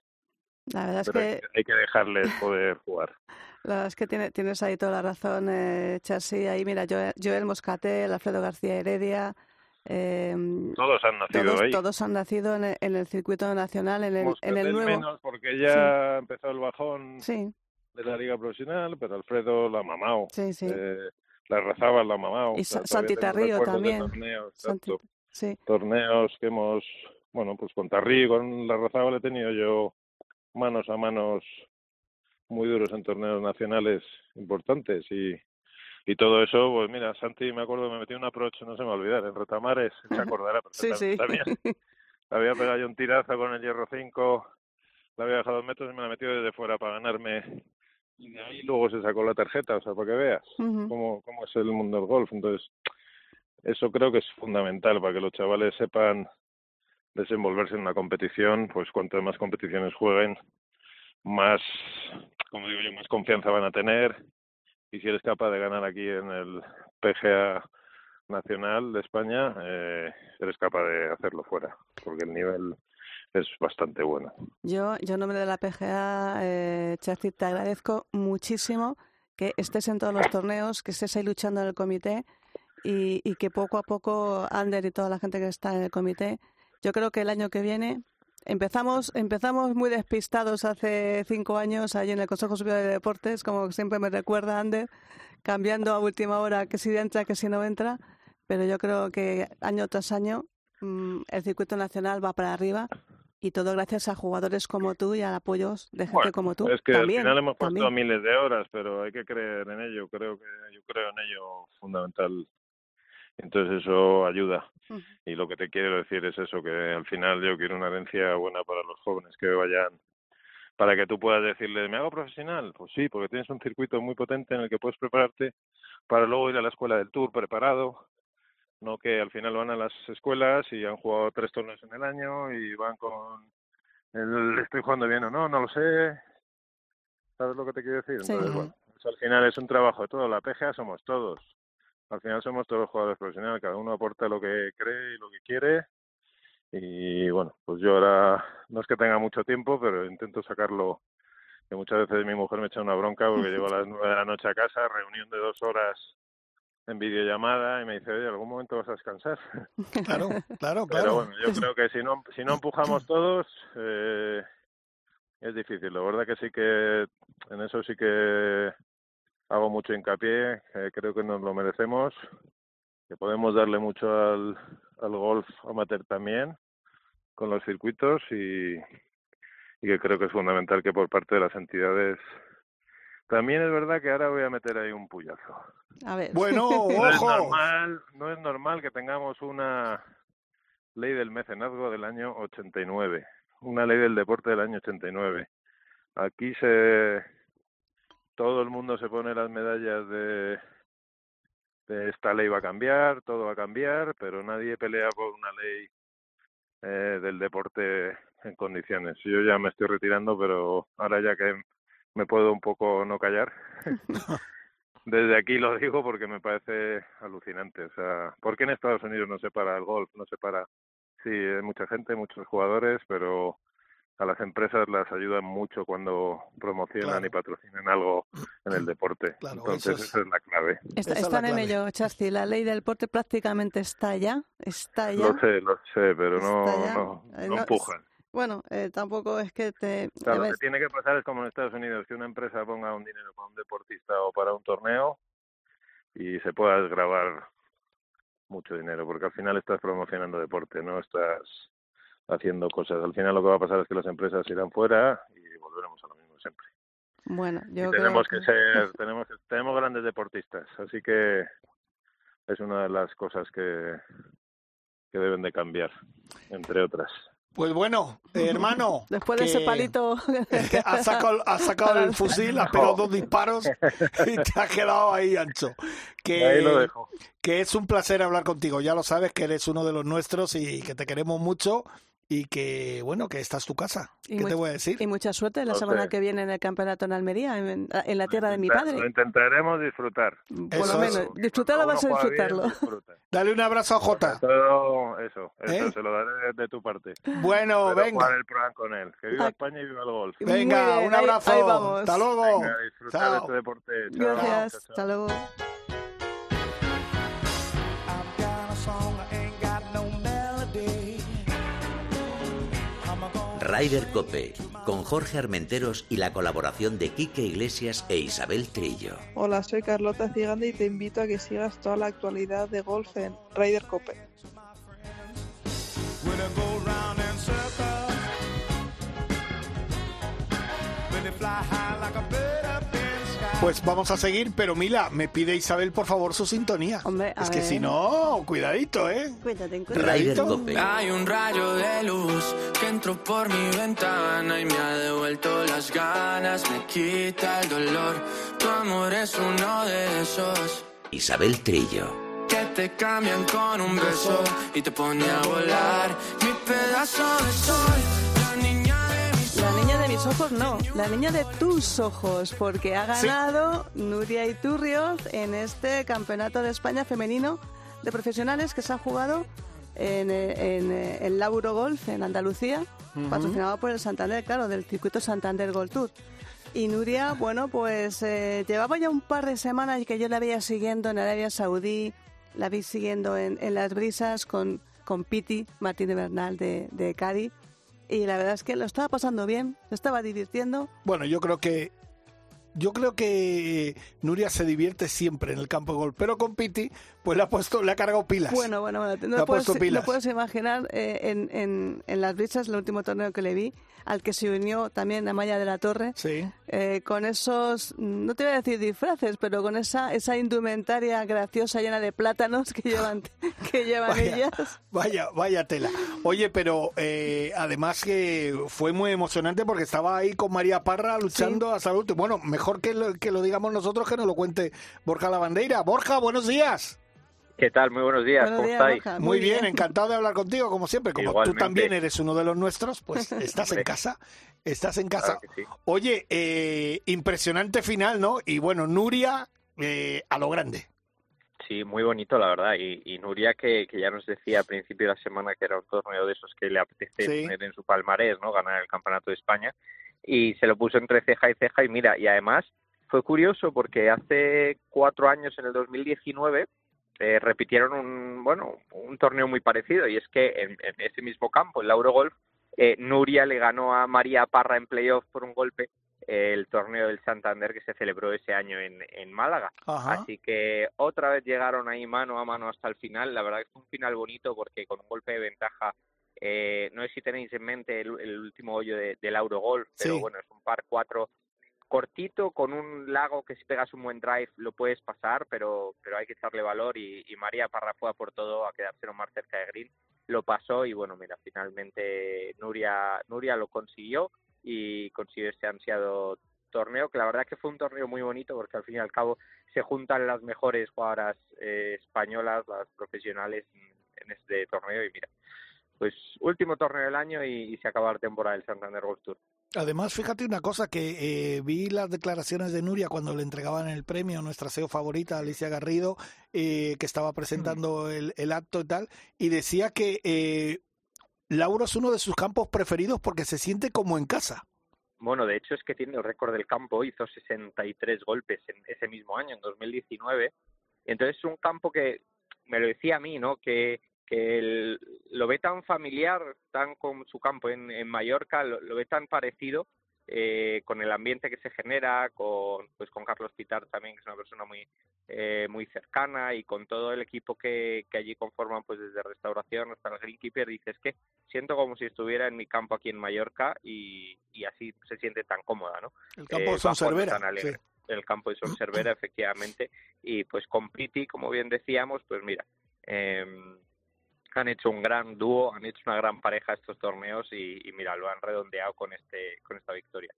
La verdad es pero que- hay que dejarles poder jugar. La verdad es que tiene- tienes ahí toda la razón, eh, Charsi. Ahí, mira, Joel, Joel Moscatel, Alfredo García Heredia, eh, Todos han nacido todos, ahí. todos han nacido en el, en el circuito nacional, en el, en el nuevo. menos porque ya empezó el bajón Sí, de la liga profesional, pero Alfredo la ha mamado. sí, sí. Eh, la Razaba la ha mamado. Y O sea, Santi Tarrío también. Torneos, Santi- sí. torneos que hemos, bueno, pues con Tarrí, con la Razaba le he tenido yo manos a manos muy duros en torneos nacionales importantes y y todo eso, pues mira, Santi, me acuerdo, me metí un approach, no se me va a olvidar, en Retamares, se acordará Sí, sí. perfectamente también. Había pegado yo un tirazo con el hierro 5, le había dejado dos metros y me la metió desde fuera para ganarme. Y de ahí luego se sacó la tarjeta, o sea, para que veas Ujú. cómo, cómo es el mundo del golf. Entonces, eso creo que es fundamental para que los chavales sepan desenvolverse en una competición, pues cuanto más competiciones jueguen, más, como digo yo, más confianza van a tener. Y si eres capaz de ganar aquí en el PGA Nacional de España, eh, eres capaz de hacerlo fuera, porque el nivel es bastante bueno. Yo, yo en nombre de la PGA, eh, Charci, te agradezco muchísimo que estés en todos los torneos, que estés ahí luchando en el comité y, y que poco a poco Ander y toda la gente que está en el comité, yo creo que el año que viene empezamos empezamos muy despistados hace cinco años allí en el Consejo Superior de Deportes, como siempre me recuerda Ander, cambiando a última hora que si entra, que si no entra, pero yo creo que año tras año mm, el circuito nacional va para arriba y todo gracias a jugadores como tú y al apoyo de gente Bueno, como tú. Es que también, al final hemos puesto también. miles de horas, pero hay que creer en ello. Creo que yo creo en ello fundamental. Entonces eso ayuda. Y lo que te quiero decir es eso, que al final yo quiero una herencia buena para los jóvenes que vayan para que tú puedas decirle, ¿me hago profesional? Pues sí, porque tienes un circuito muy potente en el que puedes prepararte para luego ir a la escuela del Tour preparado, no que al final van a las escuelas y han jugado tres torneos en el año y van con el estoy jugando bien o no, no lo sé. ¿Sabes lo que te quiero decir? Entonces, bueno, eso al final es un trabajo de todo. La PGA somos todos. Al final somos todos jugadores profesionales, cada uno aporta lo que cree y lo que quiere. Y bueno, pues yo ahora no es que tenga mucho tiempo, pero intento sacarlo. Que muchas veces mi mujer me echa una bronca porque llego a las nueve de la noche a casa, reunión de dos horas en videollamada y me dice, oye, algún momento vas a descansar. Claro, claro, claro. Pero bueno, yo creo que si no, si no empujamos todos, eh, es difícil. La verdad que sí que en eso sí que hago mucho hincapié, eh, creo que nos lo merecemos, que podemos darle mucho al, al golf amateur también con los circuitos y, y que creo que es fundamental que por parte de las entidades también es verdad que ahora voy a meter ahí un puyazo. A ver. Bueno, No es ojo. normal, no es normal que tengamos una ley del mecenazgo del año 89, una ley del deporte del año 89. Aquí se todo el mundo se pone las medallas de, de esta ley va a cambiar, todo va a cambiar, pero nadie pelea por una ley eh, del deporte en condiciones. Yo ya me estoy retirando, pero ahora ya que me puedo un poco no callar. Desde aquí lo digo porque me parece alucinante. O sea, ¿por qué en Estados Unidos no se para el golf? No se para. Sí, hay mucha gente, muchos jugadores, pero a las empresas las ayudan mucho cuando promocionan Claro. y patrocinan algo en el deporte. Claro, Entonces, eso es- esa es la clave. Está- la en ello, Chasti. La ley del porte prácticamente está ya. Está ya. Lo sé, lo sé, pero no, no, Eh, no no, empujan. Bueno, eh, tampoco es que te... A lo que tiene que pasar es como en Estados Unidos, que una empresa ponga un dinero para un deportista o para un torneo y se pueda desgravar mucho dinero, porque al final estás promocionando deporte, no estás haciendo cosas. Al final lo que va a pasar es que las empresas irán fuera y volveremos a lo mismo siempre. bueno, yo y creo tenemos que... que ser, tenemos, tenemos grandes deportistas, así que es una de las cosas que, que deben de cambiar, entre otras. Pues bueno, eh, hermano. Después de ese palito... que has sacado, has sacado el fusil, has pegado dos disparos y te has quedado ahí ancho. Que, Ahí lo dejo. que es un placer hablar contigo. Ya lo sabes que eres uno de los nuestros y que te queremos mucho y que, bueno, que esta es tu casa. Y ¿Qué te much- voy a decir? Y mucha suerte la semana que viene en el campeonato en Almería, en, en la tierra de mi padre. Lo intentaremos disfrutar. Por Eso lo menos, disfrutarlo vas a bien, disfrutarlo. disfruta. Dale un abrazo a Jota. Sobre todo eso, eso ¿Eh? se lo daré de tu parte. Bueno, Pero venga. jugar el programa con él. Que viva Ah. España y viva el golf. Venga, bien, un ahí- abrazo. ahí vamos. Hasta luego. Venga, disfrutar de Chao. este deporte. Chao. Gracias, Chao, chao. hasta luego. Ryder Cope, con Jorge Armenteros y la colaboración de Quique Iglesias e Isabel Trillo. Hola, soy Carlota Ciganda y te invito a que sigas toda la actualidad de golf en Ryder Cope. Pues vamos a seguir, pero Mila, me pide Isabel, por favor, su sintonía. Hombre, a es que ver. si no, cuidadito, ¿eh? Cuídate, Cuidadito. Cope. Hay un rayo de luz que entró por mi ventana y me ha devuelto las ganas, me quita el dolor. Tu amor es uno de esos Isabel Trillo. que te cambian con un beso y te pone a volar. Mi pedazo de sol, la niña de mis La niña de mis ojos no, la niña de tus ojos, porque ha ganado Nuria Iturrioz en este Campeonato de España femenino de profesionales que se ha jugado en, en, eh, el Lauro Golf en Andalucía, patrocinado por el Santander, claro, del circuito Santander Gold Tour. Y Nuria, bueno, pues eh, llevaba ya un par de semanas que yo la veía siguiendo en Arabia Saudí, la vi siguiendo en, en Las Brisas con, con Piti, Martínez Bernal de, de Cádiz. Y la verdad es que lo estaba pasando bien, se estaba divirtiendo. Bueno, yo creo que yo creo que Nuria se divierte siempre en el campo de golf, pero con Piti, pues le ha puesto, le ha cargado pilas. Bueno, bueno, bueno. Le No, ha puedes, puesto pilas. no puedes imaginar eh, en, en, en las brichas, el último torneo que le vi, al que se unió también Amaya de la Torre, Sí. eh, con esos, no te voy a decir disfraces, pero con esa, esa indumentaria graciosa llena de plátanos que llevan, que llevan Vaya, ellas. vaya, vaya tela. Oye, pero eh, además que fue muy emocionante porque estaba ahí con María Parra luchando hasta el último. Bueno, mejor que lo, que lo digamos nosotros que nos lo cuente Borja Lavandeira. Borja, buenos días. ¿Qué tal? Muy buenos días, Buenos ¿cómo días, estáis? Borja. Muy, Muy bien, bien. encantado de hablar contigo, como siempre. Como tú Igualmente. también eres uno de los nuestros, pues estás en casa. Estás en casa. Claro que sí. Oye, eh, impresionante final, ¿no? Y bueno, Nuria eh, a lo grande. Sí, muy bonito, la verdad. Y, y Nuria, que, que ya nos decía a principio de la semana que era un torneo de esos que le apetece Sí. tener en su palmarés, ¿no? Ganar el Campeonato de España. Y se lo puso entre ceja y ceja. Y mira, y además fue curioso porque hace cuatro años, en el 2019, eh, repitieron un, bueno, un torneo muy parecido. Y es que en, en ese mismo campo, el Eurogolf, eh, Nuria le ganó a María Parra en playoff por un golpe eh, el torneo del Santander que se celebró ese año en, en Málaga. Ajá. Así que otra vez llegaron ahí mano a mano hasta el final. La verdad que fue un final bonito porque con un golpe de ventaja, eh, no sé si tenéis en mente el, el último hoyo de- del Eurogolf, pero Sí. bueno, es un par 4 cortito con un lago que si pegas un buen drive lo puedes pasar, pero pero hay que echarle valor y, y María Parra fue a por todo a quedarse más cerca de Green, lo pasó y bueno, mira, finalmente Nuria Nuria lo consiguió y consiguió ese ansiado torneo, que la verdad que fue un torneo muy bonito porque al fin y al cabo se juntan las mejores jugadoras eh, españolas, las profesionales en, en este torneo y mira, pues último torneo del año y, y se acaba la temporada del Santander Golf Tour. Además, fíjate una cosa, que eh, vi las declaraciones de Nuria cuando le entregaban el premio a nuestra CEO favorita, Alicia Garrido, eh, que estaba presentando el, el acto y tal, y decía que eh, Lauro es uno de sus campos preferidos porque se siente como en casa. Bueno, de hecho es que tiene el récord del campo, hizo 63 golpes en ese mismo año, en 2019. Entonces es un campo que me lo decía a mí, ¿no? Que, que el- lo ve tan familiar, tan con su campo en, en Mallorca, lo, lo ve tan parecido eh, con el ambiente que se genera, con pues con Carlos Pitar también, que es una persona muy eh, muy cercana y con todo el equipo que, que allí conforman, pues desde restauración hasta el greenkeeper, dices que siento como si estuviera en mi campo aquí en Mallorca y, y así se siente tan cómoda, ¿no? El campo Eh, jugando Cervera. tan alegre. sí. El campo de Son Cervera, efectivamente. Y pues con Piti, como bien decíamos, pues mira, eh, han hecho un gran dúo, han hecho una gran pareja estos torneos y, y mira, lo han redondeado con este con esta victoria.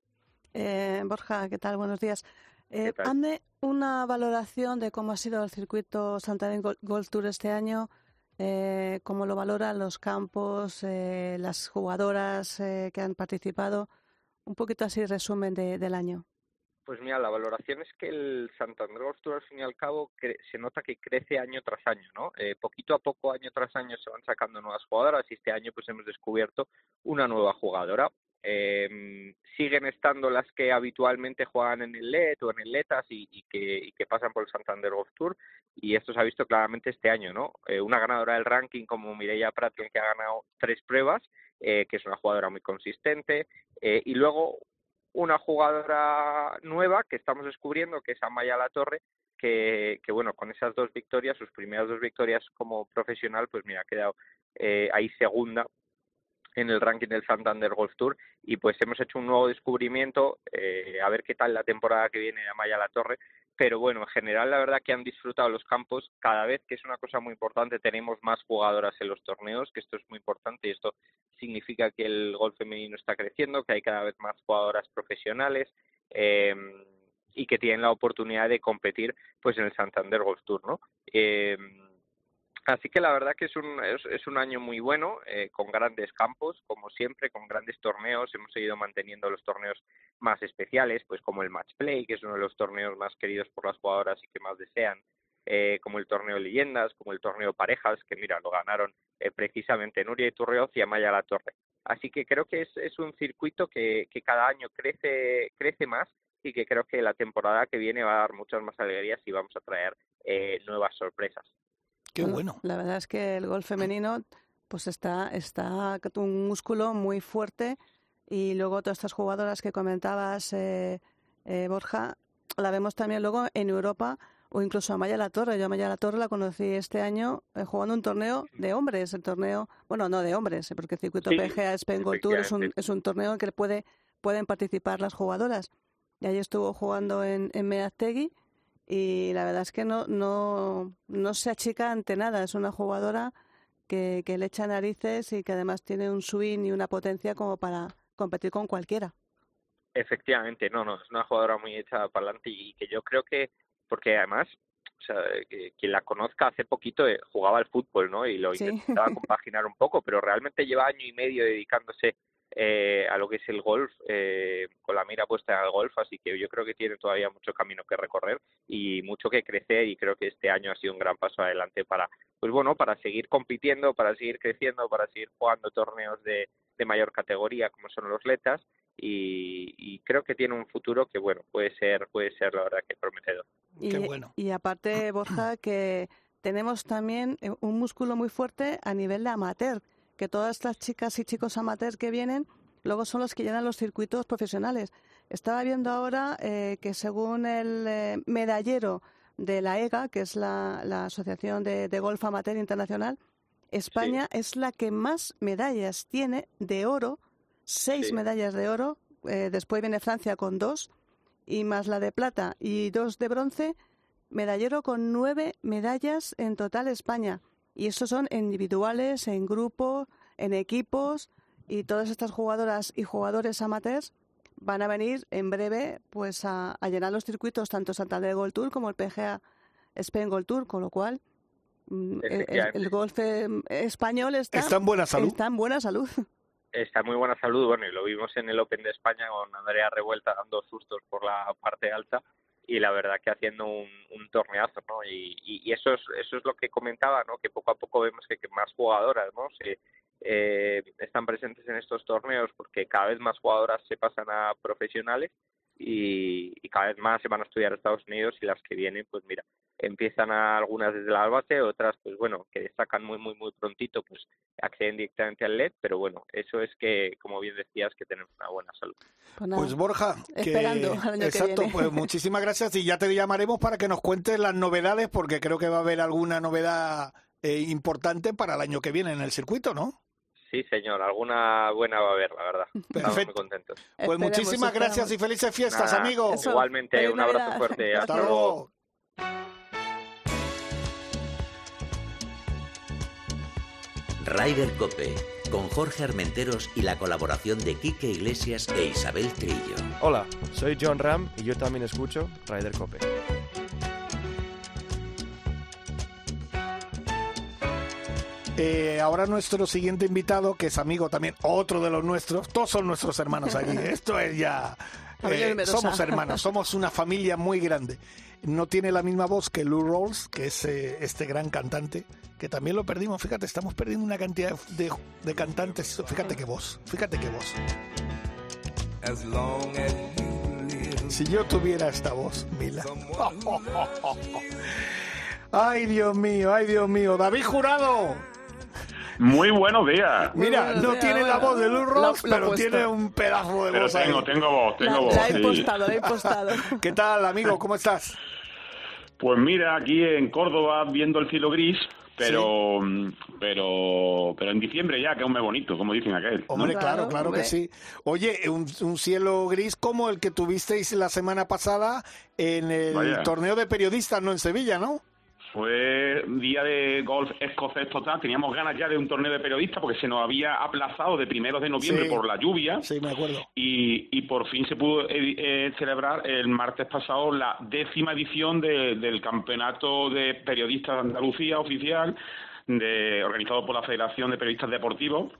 Eh, Borja, ¿qué tal? Buenos días. Eh, hazme una valoración de cómo ha sido el circuito Santander Gol- Golf Tour este año, eh, cómo lo valoran los campos, eh, las jugadoras eh, que han participado. Un poquito así resumen de- del año. Pues mira, la valoración es que el Santander Golf Tour al fin y al cabo se nota que crece año tras año, ¿no? Eh, poquito a poco, año tras año se van sacando nuevas jugadoras y este año pues hemos descubierto una nueva jugadora. Eh, siguen estando las que habitualmente juegan en el LED o en el LETAS y, y que, y que pasan por el Santander Golf Tour y esto se ha visto claramente este año, ¿no? Eh, una ganadora del ranking como Mireia Pratien que ha ganado tres pruebas, eh, que es una jugadora muy consistente, eh, y luego una jugadora nueva que estamos descubriendo, que es Amaya La Torre, que, bueno, con esas dos victorias, sus primeras dos victorias como profesional, pues mira, ha quedado eh, ahí segunda en el ranking del Santander Golf Tour. Y pues hemos hecho un nuevo descubrimiento, eh, a ver qué tal la temporada que viene de Amaya La Torre, pero bueno, en general la verdad que han disfrutado los campos cada vez, que es una cosa muy importante, tenemos más jugadoras en los torneos, que esto es muy importante y esto significa que el golf femenino está creciendo, que hay cada vez más jugadoras profesionales eh, y que tienen la oportunidad de competir pues en el Santander Golf Tour, ¿no? Eh, así que la verdad que es un, es, un año muy bueno, eh, con grandes campos, como siempre, con grandes torneos. Hemos seguido manteniendo los torneos más especiales, pues como el Match Play, que es uno de los torneos más queridos por las jugadoras y que más desean, eh, como el torneo Leyendas, como el torneo Parejas, que mira, lo ganaron eh, precisamente Nuria Iturrioz y Amaya La Torre. Así que creo que es, es un circuito que, que cada año crece, crece más y que creo que la temporada que viene va a dar muchas más alegrías y vamos a traer eh, nuevas sorpresas. Qué bueno. La verdad es que el golf femenino pues está, está un músculo muy fuerte y luego todas estas jugadoras que comentabas, eh, eh, Borja, la vemos también luego en Europa o incluso a Maya La Torre. Yo a Maya La Torre la conocí este año eh, jugando un torneo de hombres, el torneo, bueno, no de hombres, eh, porque el circuito Sí, PGA Spain Gold Tour es un, es un torneo en que puede, pueden participar las jugadoras. Y ahí estuvo jugando en, en Meaztegui y la verdad es que no, no, no se achica ante nada. Es una jugadora que, que le echa narices y que además tiene un swing y una potencia como para competir con cualquiera. Efectivamente, no, no, es una jugadora muy hecha para adelante y que yo creo que, porque además, o sea, que quien la conozca hace poquito eh, jugaba al fútbol, ¿no? Y lo Sí. intentaba compaginar un poco, pero realmente lleva año y medio dedicándose eh, a lo que es el golf, eh, con la mira puesta en el golf, así que yo creo que tiene todavía mucho camino que recorrer y mucho que crecer y creo que este año ha sido un gran paso adelante para, pues bueno, para seguir compitiendo, para seguir creciendo, para seguir jugando torneos de, de mayor categoría como son los letas y, y creo que tiene un futuro que bueno puede ser puede ser la verdad que prometedor Y, Qué bueno. y aparte, Borja, que tenemos también eh, un músculo muy fuerte a nivel de amateur, que todas las chicas y chicos amateurs que vienen luego son los que llenan los circuitos profesionales. Estaba viendo ahora eh, que según el eh, medallero de la EGA, que es la, la Asociación de, de Golf Amateur Internacional, España es la que más medallas tiene de oro, seis Sí. medallas de oro, eh, después viene Francia con dos, y más la de plata y dos de bronce, medallero con nueve medallas en total España. Y estos son individuales, en grupo, en equipos, y todas estas jugadoras y jugadores amateurs van a venir en breve pues a, a llenar los circuitos tanto Santander Gold Tour como el PGA Spain Gold Tour, con lo cual mm, el, el- el golf eh, español está, Está en buena salud. está en buena salud. está en muy buena salud bueno y lo vimos en el Open de España con Andrea Revuelta dando sustos por la parte alta y la verdad que haciendo un, torneazo no y, y, eso es eso es lo que comentaba no que poco a poco vemos que, que más jugadoras no eh, están presentes en estos torneos porque cada vez más jugadoras se pasan a profesionales y, y cada vez más se van a estudiar a Estados Unidos y las que vienen pues mira empiezan a algunas desde la base otras pues bueno que destacan muy muy muy prontito pues acceden directamente al LED pero bueno eso es que como bien decías que tenemos una buena salud Pues nada, Pues Borja, que, Esperando al año que exacto, viene. pues muchísimas gracias y ya te llamaremos para que nos cuentes las novedades porque creo que va a haber alguna novedad eh, importante para el año que viene en el circuito, ¿no? Sí señor alguna buena va a haber la verdad estamos muy Perfecto. contentos Pues Esperemos, muchísimas gracias y felices fiestas, Nada, amigo. Eso. igualmente Feliz un abrazo Navidad. fuerte Hasta hasta luego. Ryder Cope, con Jorge Armenteros y la colaboración de Quique Iglesias e Isabel Trillo. Hola, soy John Ram y yo también escucho Ryder Cope. Eh, ahora nuestro siguiente invitado, que es amigo también, otro de los nuestros, todos son nuestros hermanos aquí. Esto es ya... Eh, somos hermanos, somos una familia muy grande. No tiene la misma voz que Lou Rawls, que es eh, este gran cantante, que también lo perdimos. Fíjate, estamos perdiendo una cantidad de, de cantantes. Fíjate qué voz, fíjate qué voz. As long as you live. Si yo tuviera esta voz, Mila. Ay, Dios mío, ay, Dios mío. David Jurado. Muy buenos días. Mira, buenos no días, tiene la voz de Lou pero puesto. tiene un pedazo de Pero voz ahí. tengo, tengo voz, tengo La, voz. la he sí. impostado, la he impostado. ¿Qué tal, amigo? ¿Cómo estás? Pues mira, aquí en Córdoba viendo el cielo gris, pero pero pero en diciembre ya, que es un mes bonito, como dicen aquel. ¿no? Hombre, claro, Claro, claro que sí. Oye, un, un cielo gris como el que tuvisteis la semana pasada en el Vaya. torneo de periodistas, ¿no? En Sevilla, ¿no? Fue día de golf escocés total. Teníamos ganas ya de un torneo de periodistas porque se nos había aplazado de primeros de noviembre Sí. por la lluvia. Sí, me acuerdo. Y, y por fin se pudo eh, eh, celebrar el martes pasado la décima edición de- del Campeonato de Periodistas de Andalucía oficial, de, organizado por la Federación de Periodistas Deportivos.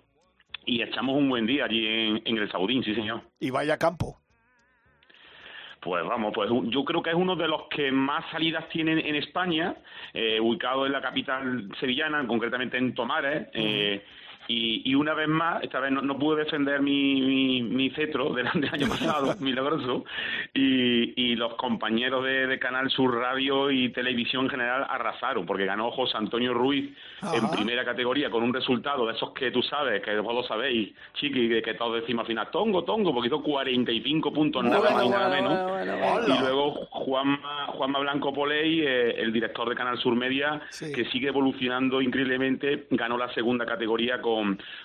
Y echamos un buen día allí en, en el Saudín, sí señor. Y vaya campo. Pues vamos, pues yo creo que es uno de los que más salidas tienen en España, eh, ubicado en la capital sevillana, concretamente en Tomares. eh, Y, y una vez más, esta vez no, no pude defender mi, mi, mi cetro del, del año pasado, milagroso, y, y los compañeros de, de Canal Sur Radio y Televisión en general arrasaron, porque ganó José Antonio Ruiz en primera categoría con un resultado de esos que tú sabes, que vos lo sabéis, chiqui, que, que todos decimos al final, tongo, tongo, porque hizo 45 puntos nada Bueno, más y nada menos. bueno, bueno, bueno. Y luego Juanma, Juanma Blanco Poley, eh, el director de Canal Sur Media, Sí. que sigue evolucionando increíblemente, ganó la segunda categoría con,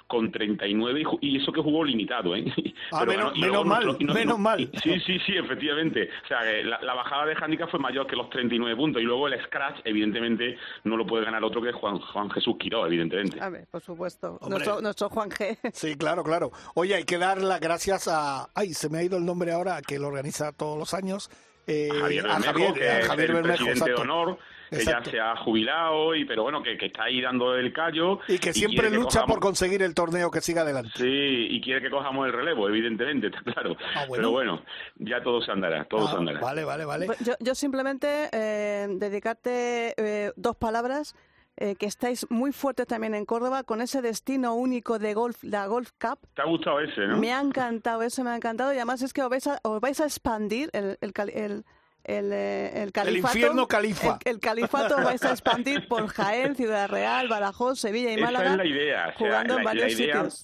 con 39 y, ju- y eso que jugó limitado, ¿eh? Ah, Pero menos- mal, nuestro- y no- menos no- mal. Sí, sí, sí, efectivamente. O sea, que la, la bajada de handicap fue mayor que los 39 puntos y luego el scratch, evidentemente, no lo puede ganar otro que Juan, Juan Jesús Quiró, evidentemente. A ver, por supuesto. Nuestro, nuestro Juan G. Sí, claro, claro. Oye, hay que dar las gracias a... Ay, se me ha ido el nombre ahora, que lo organiza todos los años. Eh, Javier a Bermejo, Javier, que a Javier el Bermejo, presidente exacto. de honor, que Exacto. ya se ha jubilado, y pero bueno, que, que está ahí dando el callo. Y que siempre que lucha cojamos- por conseguir el torneo que siga adelante. Sí, y quiere que cojamos el relevo, evidentemente, está claro. Ah, bueno. Pero bueno, ya todo se andará, todo Ah, se andará. vale, vale, vale. Yo, yo simplemente eh, dedicarte eh, dos palabras. Eh, que estáis muy fuertes también en Córdoba con ese destino único de golf, la Golf Cup. ¿Te ha gustado ese, no? Me ha encantado, eso me ha encantado. Y además es que os vais a, os vais a expandir el, el, el, el, eh, el califato. infierno califa. El, el califato os vais a expandir por Jaén, Ciudad Real, Badajoz, Sevilla y Esa Málaga. es la idea. o sea, jugando la, en varios la idea, sitios.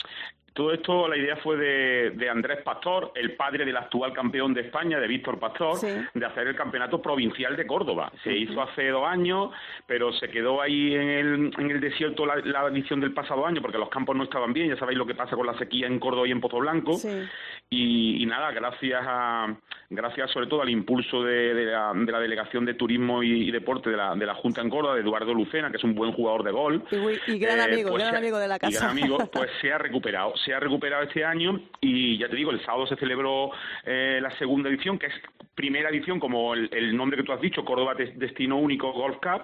Todo esto, la idea fue de, de Andrés Pastor, el padre del actual campeón de España, de Víctor Pastor, Sí. de hacer el campeonato provincial de Córdoba. Se hizo hace dos años, pero se quedó ahí en el, en el desierto la, la edición del pasado año, porque los campos no estaban bien. Ya sabéis lo que pasa con la sequía en Córdoba y en Pozo Blanco. Sí. Y, y nada, gracias a gracias sobre todo al impulso de, de la, de la Delegación de Turismo y, y Deporte de la, de la Junta en Córdoba, de Eduardo Lucena, que es un buen jugador de gol. Y, y gran Eh, amigo, pues gran amigo de la y casa. gran amigo, pues se ha recuperado. Se ha recuperado este año y ya te digo, el sábado se celebró eh, la segunda edición, que es primera edición, como el, el nombre que tú has dicho, Córdoba Des- Destino Único Golf Cup.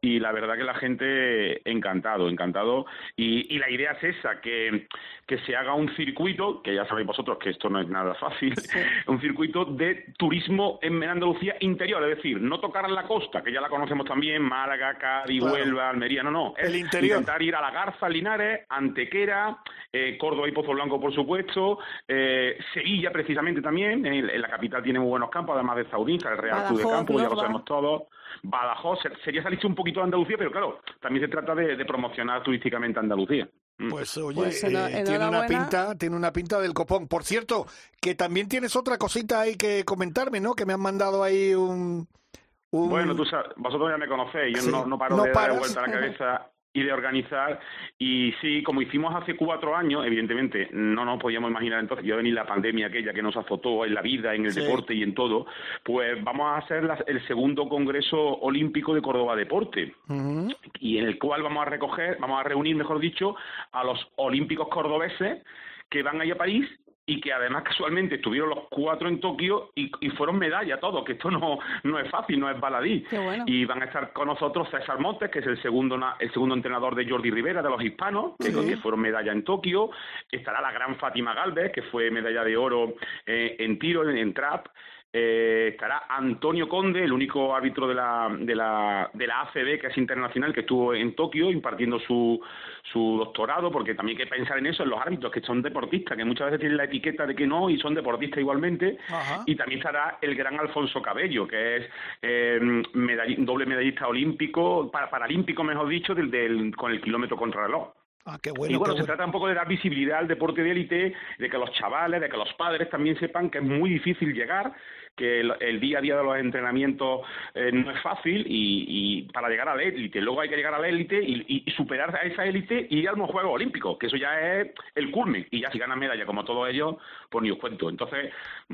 Y la verdad que la gente encantado, encantado. Y, y la idea es esa, que, que se haga un circuito, que ya sabéis vosotros que esto no es nada fácil, un circuito de turismo en Andalucía interior, es decir, no tocar la costa, que ya la conocemos también, Málaga, Cádiz, Claro. Huelva, Almería, no, no. es El interior. Intentar ir a La Garza, Linares, Antequera, eh, Córdoba y Pozo Blanco, por supuesto, eh, Sevilla precisamente también, en, en la capital tiene muy buenos campos, además de Zaurín, está el Real Club de Campo, ya lo sabemos todos. Badajoz, se- sería salirse un poquito de Andalucía, pero claro, también se trata de, de promocionar turísticamente Andalucía. Mm. Pues oye, Pues eno- eh, tiene una pinta, tiene una pinta del copón. Por cierto, que también tienes otra cosita ahí que comentarme, ¿no? Que me han mandado ahí un, un- Bueno, tú sabes, vosotros ya me conocéis, yo Sí, no, no paro no de paras. dar vuelta a la cabeza y de organizar. Y sí, como hicimos hace cuatro años, evidentemente no nos podíamos imaginar entonces, yo venir la pandemia aquella que nos azotó en la vida, en el Sí. deporte y en todo, pues vamos a hacer la- el segundo Congreso Olímpico de Córdoba Deporte. Y en el cual vamos a recoger, vamos a reunir, mejor dicho, a los olímpicos cordobeses que van ahí a París y que además casualmente estuvieron los cuatro en Tokio y, y fueron medalla todos, que esto no, no es fácil, no es baladí. Bueno. Y van a estar con nosotros César Montes, que es el segundo el segundo entrenador de Jordi Rivera, de los hispanos, que, Sí. que fueron medalla en Tokio. Estará la gran Fátima Galvez, que fue medalla de oro eh, en tiro, en, en trap. Eh, estará Antonio Conde, el único árbitro de la, de, la, de la ACB, que es internacional, que estuvo en Tokio impartiendo su, su doctorado, porque también hay que pensar en eso, en los árbitros, que son deportistas, que muchas veces tienen la etiqueta de que no y son deportistas igualmente. Ajá. Y también estará el gran Alfonso Cabello, que es eh, medall- doble medallista olímpico, para, paralímpico, mejor dicho, del, del, con el kilómetro contrarreloj. Ah, qué bueno, y bueno, qué se bueno. trata un poco de dar visibilidad al deporte de élite, de que los chavales, de que los padres también sepan que es muy difícil llegar, que el, el día a día de los entrenamientos eh, no es fácil y, y para llegar a la élite. Luego hay que llegar a la élite y, y- y superar a esa élite y ir a los Juegos Olímpicos, que eso ya es el culmen. Y ya si ganan medalla como todos ellos, pues ni os cuento. Entonces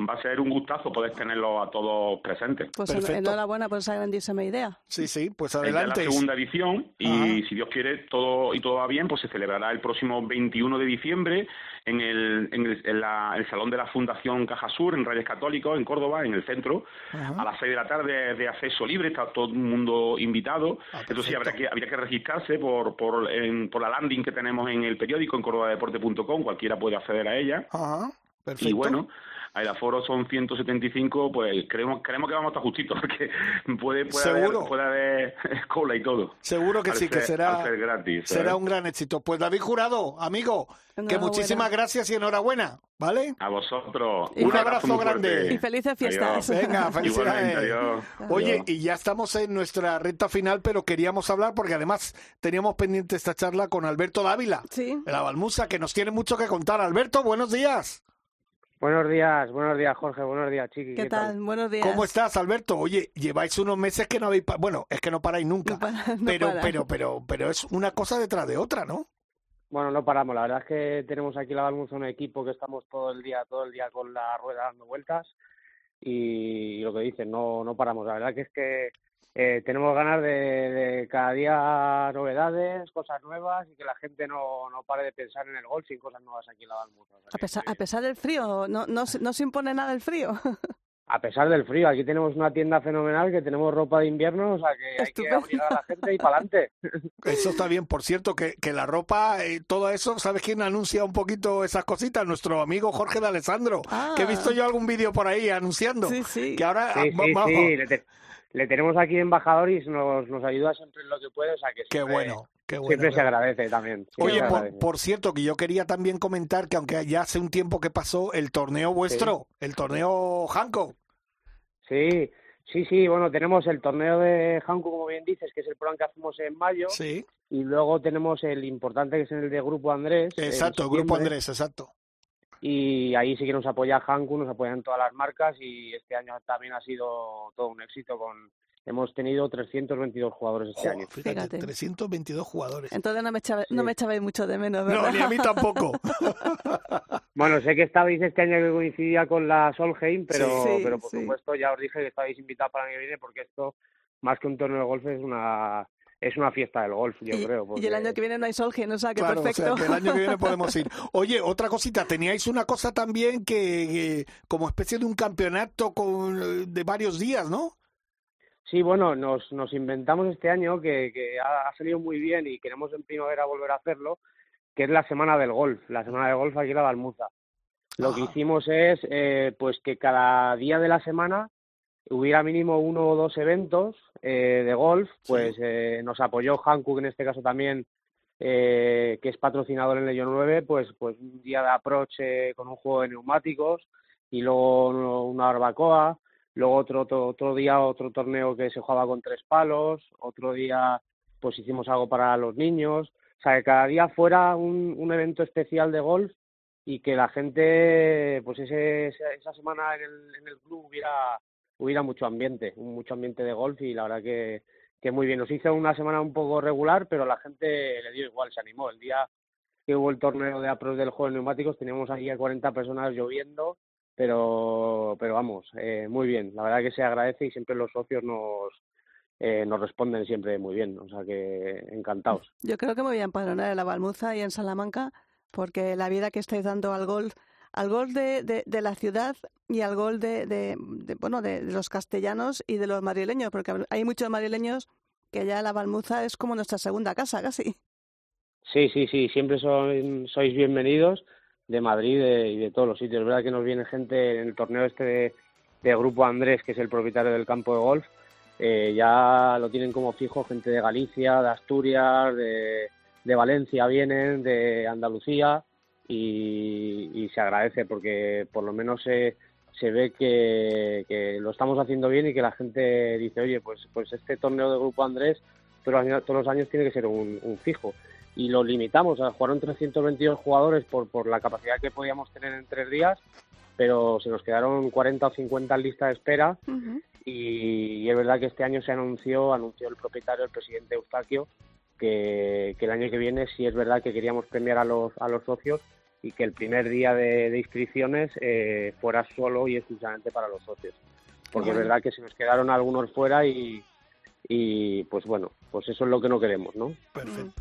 va a ser un gustazo poder tenerlos a todos presentes. Pues Perfecto. enhorabuena por esa grandísima idea. Sí, sí, pues Es adelante. la segunda edición y Ajá. si Dios quiere todo y todo va bien, pues se celebrará el próximo 21 de diciembre en el, en el, en la- el Salón de la Fundación Caja Sur, en Reyes Católicos, en Córdoba, en el centro, Ajá. a las 6 de la tarde de acceso libre, está todo el mundo invitado. Ah, Eso sí, habrá que, habría que registrarse por, por, en- por la landing que tenemos en el periódico, en cordobadeporte.com, cualquiera puede acceder a ella. Ajá, perfecto. Y bueno, el aforo son 175, pues creemos, creemos que vamos a estar justitos, porque puede, puede, Seguro. Haber, puede haber cola y todo. Seguro que Al sí, que ser- será, al ser gratis, será un gran éxito. Pues David Jurado, amigo, que muchísimas gracias y enhorabuena, ¿vale? A vosotros. Un abrazo grande. fuerte. Y felices fiestas. Adiós. Venga, felicidades. Adiós. Oye, y ya estamos en nuestra recta final, pero queríamos hablar porque además teníamos pendiente esta charla con Alberto Dávila, Sí. de la Balmusa, que nos tiene mucho que contar. Alberto, buenos días. Buenos días, buenos días Jorge, buenos días Chiqui. ¿Qué tal? Buenos días. ¿Cómo estás, Alberto? Oye, lleváis unos meses que no habéis... pa- Bueno, es que no paráis nunca, no pero, para. pero, pero, pero es una cosa detrás de otra, ¿no? Bueno, no paramos, la verdad es que tenemos aquí la Balmuza un equipo que estamos todo el día, todo el día con la rueda dando vueltas y lo que dicen, no, no paramos. La verdad que es que eh, tenemos ganas de, de cada día novedades, cosas nuevas y que la gente no, no pare de pensar en el gol sin cosas nuevas aquí en la sea, A pesar, a pesar del frío, no, no, se- no se impone nada el frío. a pesar del frío, aquí tenemos una tienda fenomenal que tenemos ropa de invierno, o sea que hay que obligar a la gente y para adelante. Eso está bien. Por cierto, que, que la ropa, eh, todo eso, ¿sabes quién anuncia un poquito esas cositas? Nuestro amigo Jorge de Alessandro, Ah. que he visto yo algún vídeo por ahí anunciando. Sí, sí. Que ahora Sí, va- sí, vamos. sí, le, te- le tenemos aquí embajador y nos, nos ayuda siempre en lo que puede, o sea que Qué siempre, bueno, qué bueno. siempre se agradece también. Oye, por, por cierto, que yo quería también comentar que aunque ya hace un tiempo que pasó el torneo vuestro, el torneo Hanco. Sí, sí, sí, bueno, tenemos el torneo de Hanku, como bien dices, que es el programa que hacemos en mayo, Sí, y luego tenemos el importante que es el de Grupo Andrés. exacto, el Grupo Andrés, exacto. Y ahí sí que nos apoya Hanku, nos apoyan todas las marcas y este año también ha sido todo un éxito con... Hemos tenido 322 jugadores este año. fíjate, Fíjate. 322 jugadores. Entonces no me, echaba- no me echabais mucho de menos, No, ni a mí tampoco. Bueno, sé que estabais este año que coincidía con la Solheim, pero, Sí, pero por sí. supuesto ya os dije que estabais invitados para el año que viene porque esto, más que un torneo de golf, es una es una fiesta del golf, yo y, creo. y el año que viene no hay Solgen, o sea que Claro, o sea, perfecto. que el año que viene podemos ir. Oye, otra cosita, teníais una cosa también que, que como especie de un campeonato con, de varios días, ¿no? Sí, bueno, nos, nos inventamos este año que, que ha, ha salido muy bien y queremos en primavera volver a hacerlo, que es la semana del golf, la semana del golf aquí en la Balmuza. Lo que hicimos es eh, pues que cada día de la semana hubiera mínimo uno o dos eventos eh, de golf, pues eh, nos apoyó Hankook en este caso también, eh, que es patrocinador en Legion 9, pues, pues un día de approach eh, con un juego de neumáticos y luego una barbacoa, luego otro, otro, otro día otro torneo que se jugaba con tres palos, otro día pues hicimos algo para los niños, o sea que cada día fuera un, un evento especial de golf y que la gente pues ese, esa, esa semana en el, en el club hubiera hubiera mucho ambiente, mucho ambiente de golf y la verdad que, que muy bien. Nos hizo una semana un poco regular, pero la gente le dio igual, se animó. El día que hubo el torneo de apros del juego de neumáticos teníamos ahí a 40 personas lloviendo, pero pero vamos, eh, muy bien. La verdad que se agradece y siempre los socios nos eh, nos responden siempre muy bien, o sea que encantados. Yo creo que me voy a empadronar en la Balmuza y en Salamanca porque la vida que estáis dando al golf, al golf de, de, la ciudad y al golf de, de, bueno de, los castellanos y de los madrileños, porque hay muchos madrileños que ya la Balmuza es como nuestra segunda casa casi. Sí, sí, sí, siempre son, sois bienvenidos de Madrid y de todos los sitios. Es verdad que nos viene gente en el torneo este de, de Grupo Andrés, que es el propietario del campo de golf, eh, ya lo tienen como fijo gente de Galicia, de Asturias, de, de Valencia vienen, de Andalucía y, y se agradece porque por lo menos se, se ve que, que lo estamos haciendo bien y que la gente dice, oye, pues, pues este torneo de Grupo Andrés todos los años, todos los años tiene que ser un, un fijo y lo limitamos. a jugaron 322 jugadores por, por la capacidad que podíamos tener en tres días, pero se nos quedaron 40 o 50 en lista de espera y, y es verdad que este año se anunció, anunció el propietario, el presidente Eustaquio, que, que el año que viene sí es verdad que queríamos premiar a los, a los socios y que el primer día de, de inscripciones eh, fuera solo y exclusivamente para los socios. Porque es verdad que se nos quedaron algunos fuera y, y pues bueno, pues eso es lo que no queremos, ¿no? Perfecto.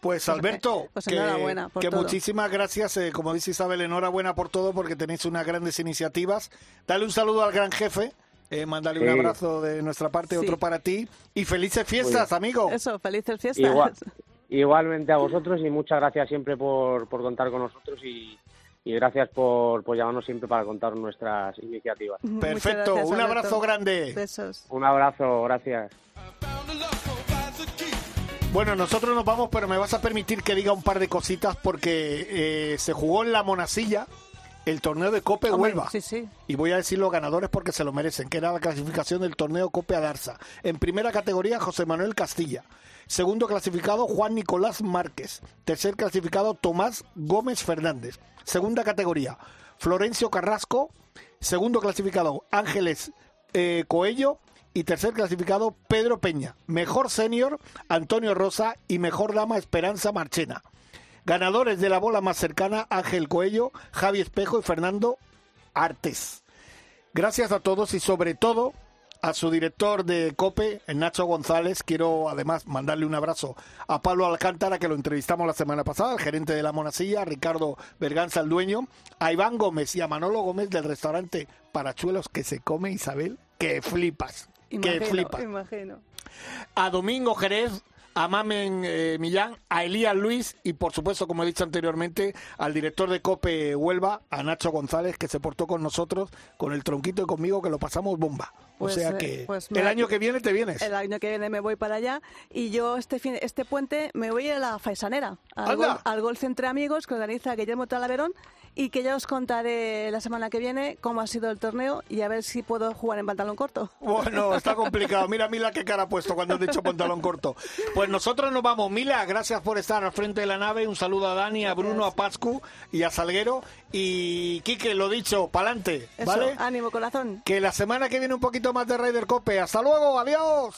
Pues Alberto, Pues que, enhorabuena por que todo. muchísimas gracias, eh, como dice Isabel, enhorabuena por todo porque tenéis unas grandes iniciativas. Dale un saludo al gran jefe, eh, mándale un abrazo de nuestra parte, Sí. otro para ti y felices fiestas, amigo. Eso, felices fiestas. Igual, igualmente a vosotros y muchas gracias siempre por, por contar con nosotros y, y gracias por, por llamarnos siempre para contar nuestras iniciativas. Perfecto, un abrazo grande. Besos. Un abrazo, gracias. Bueno, nosotros nos vamos, pero me vas a permitir que diga un par de cositas porque eh, se jugó en la Monasilla el torneo de Cope Hombre, Huelva. Sí, sí. Y voy a decir los ganadores porque se lo merecen, que era la clasificación del torneo Cope Adarsa. En primera categoría, José Manuel Castilla. Segundo clasificado, Juan Nicolás Márquez. Tercer clasificado, Tomás Gómez Fernández. Segunda categoría, Florencio Carrasco. Segundo clasificado, Ángeles eh, Coello. Y tercer clasificado, Pedro Peña. Mejor senior, Antonio Rosa. Y mejor dama, Esperanza Marchena. Ganadores de la bola más cercana, Ángel Coello, Javi Espejo y Fernando Artes. Gracias a todos y sobre todo a su director de COPE, Nacho González. Quiero además mandarle un abrazo a Pablo Alcántara, que lo entrevistamos la semana pasada, el gerente de la Monasilla, a Ricardo Berganza, el dueño, a Iván Gómez y a Manolo Gómez del restaurante Parachuelos que se come Isabel, que flipas, que Imagino, flipas imagino. a Domingo Jerez, a Mamen eh, Millán, a Elías Luis y por supuesto, como he dicho anteriormente, al director de COPE Huelva, a Nacho González, que se portó con nosotros, con el tronquito y conmigo, que lo pasamos bomba. Pues, o sea eh, que pues el año que viene te vienes. El año que viene me voy para allá y yo este fin, este puente me voy a la Faisanera, al, gol- al golf entre amigos que organiza Guillermo Talaverón y que ya os contaré la semana que viene cómo ha sido el torneo y a ver si puedo jugar en pantalón corto. Bueno, está complicado. Mira, Mila, qué cara ha puesto cuando he dicho pantalón corto. Pues nosotros nos vamos. Mila, gracias por estar al frente de la nave. Un saludo a Dani, a Bruno, a Pascu y a Salguero. Y Quique, lo dicho, pa'lante, Eso, ¿vale? ánimo corazón. Que la semana que viene un poquito más de Raider Cope. Hasta luego, adiós.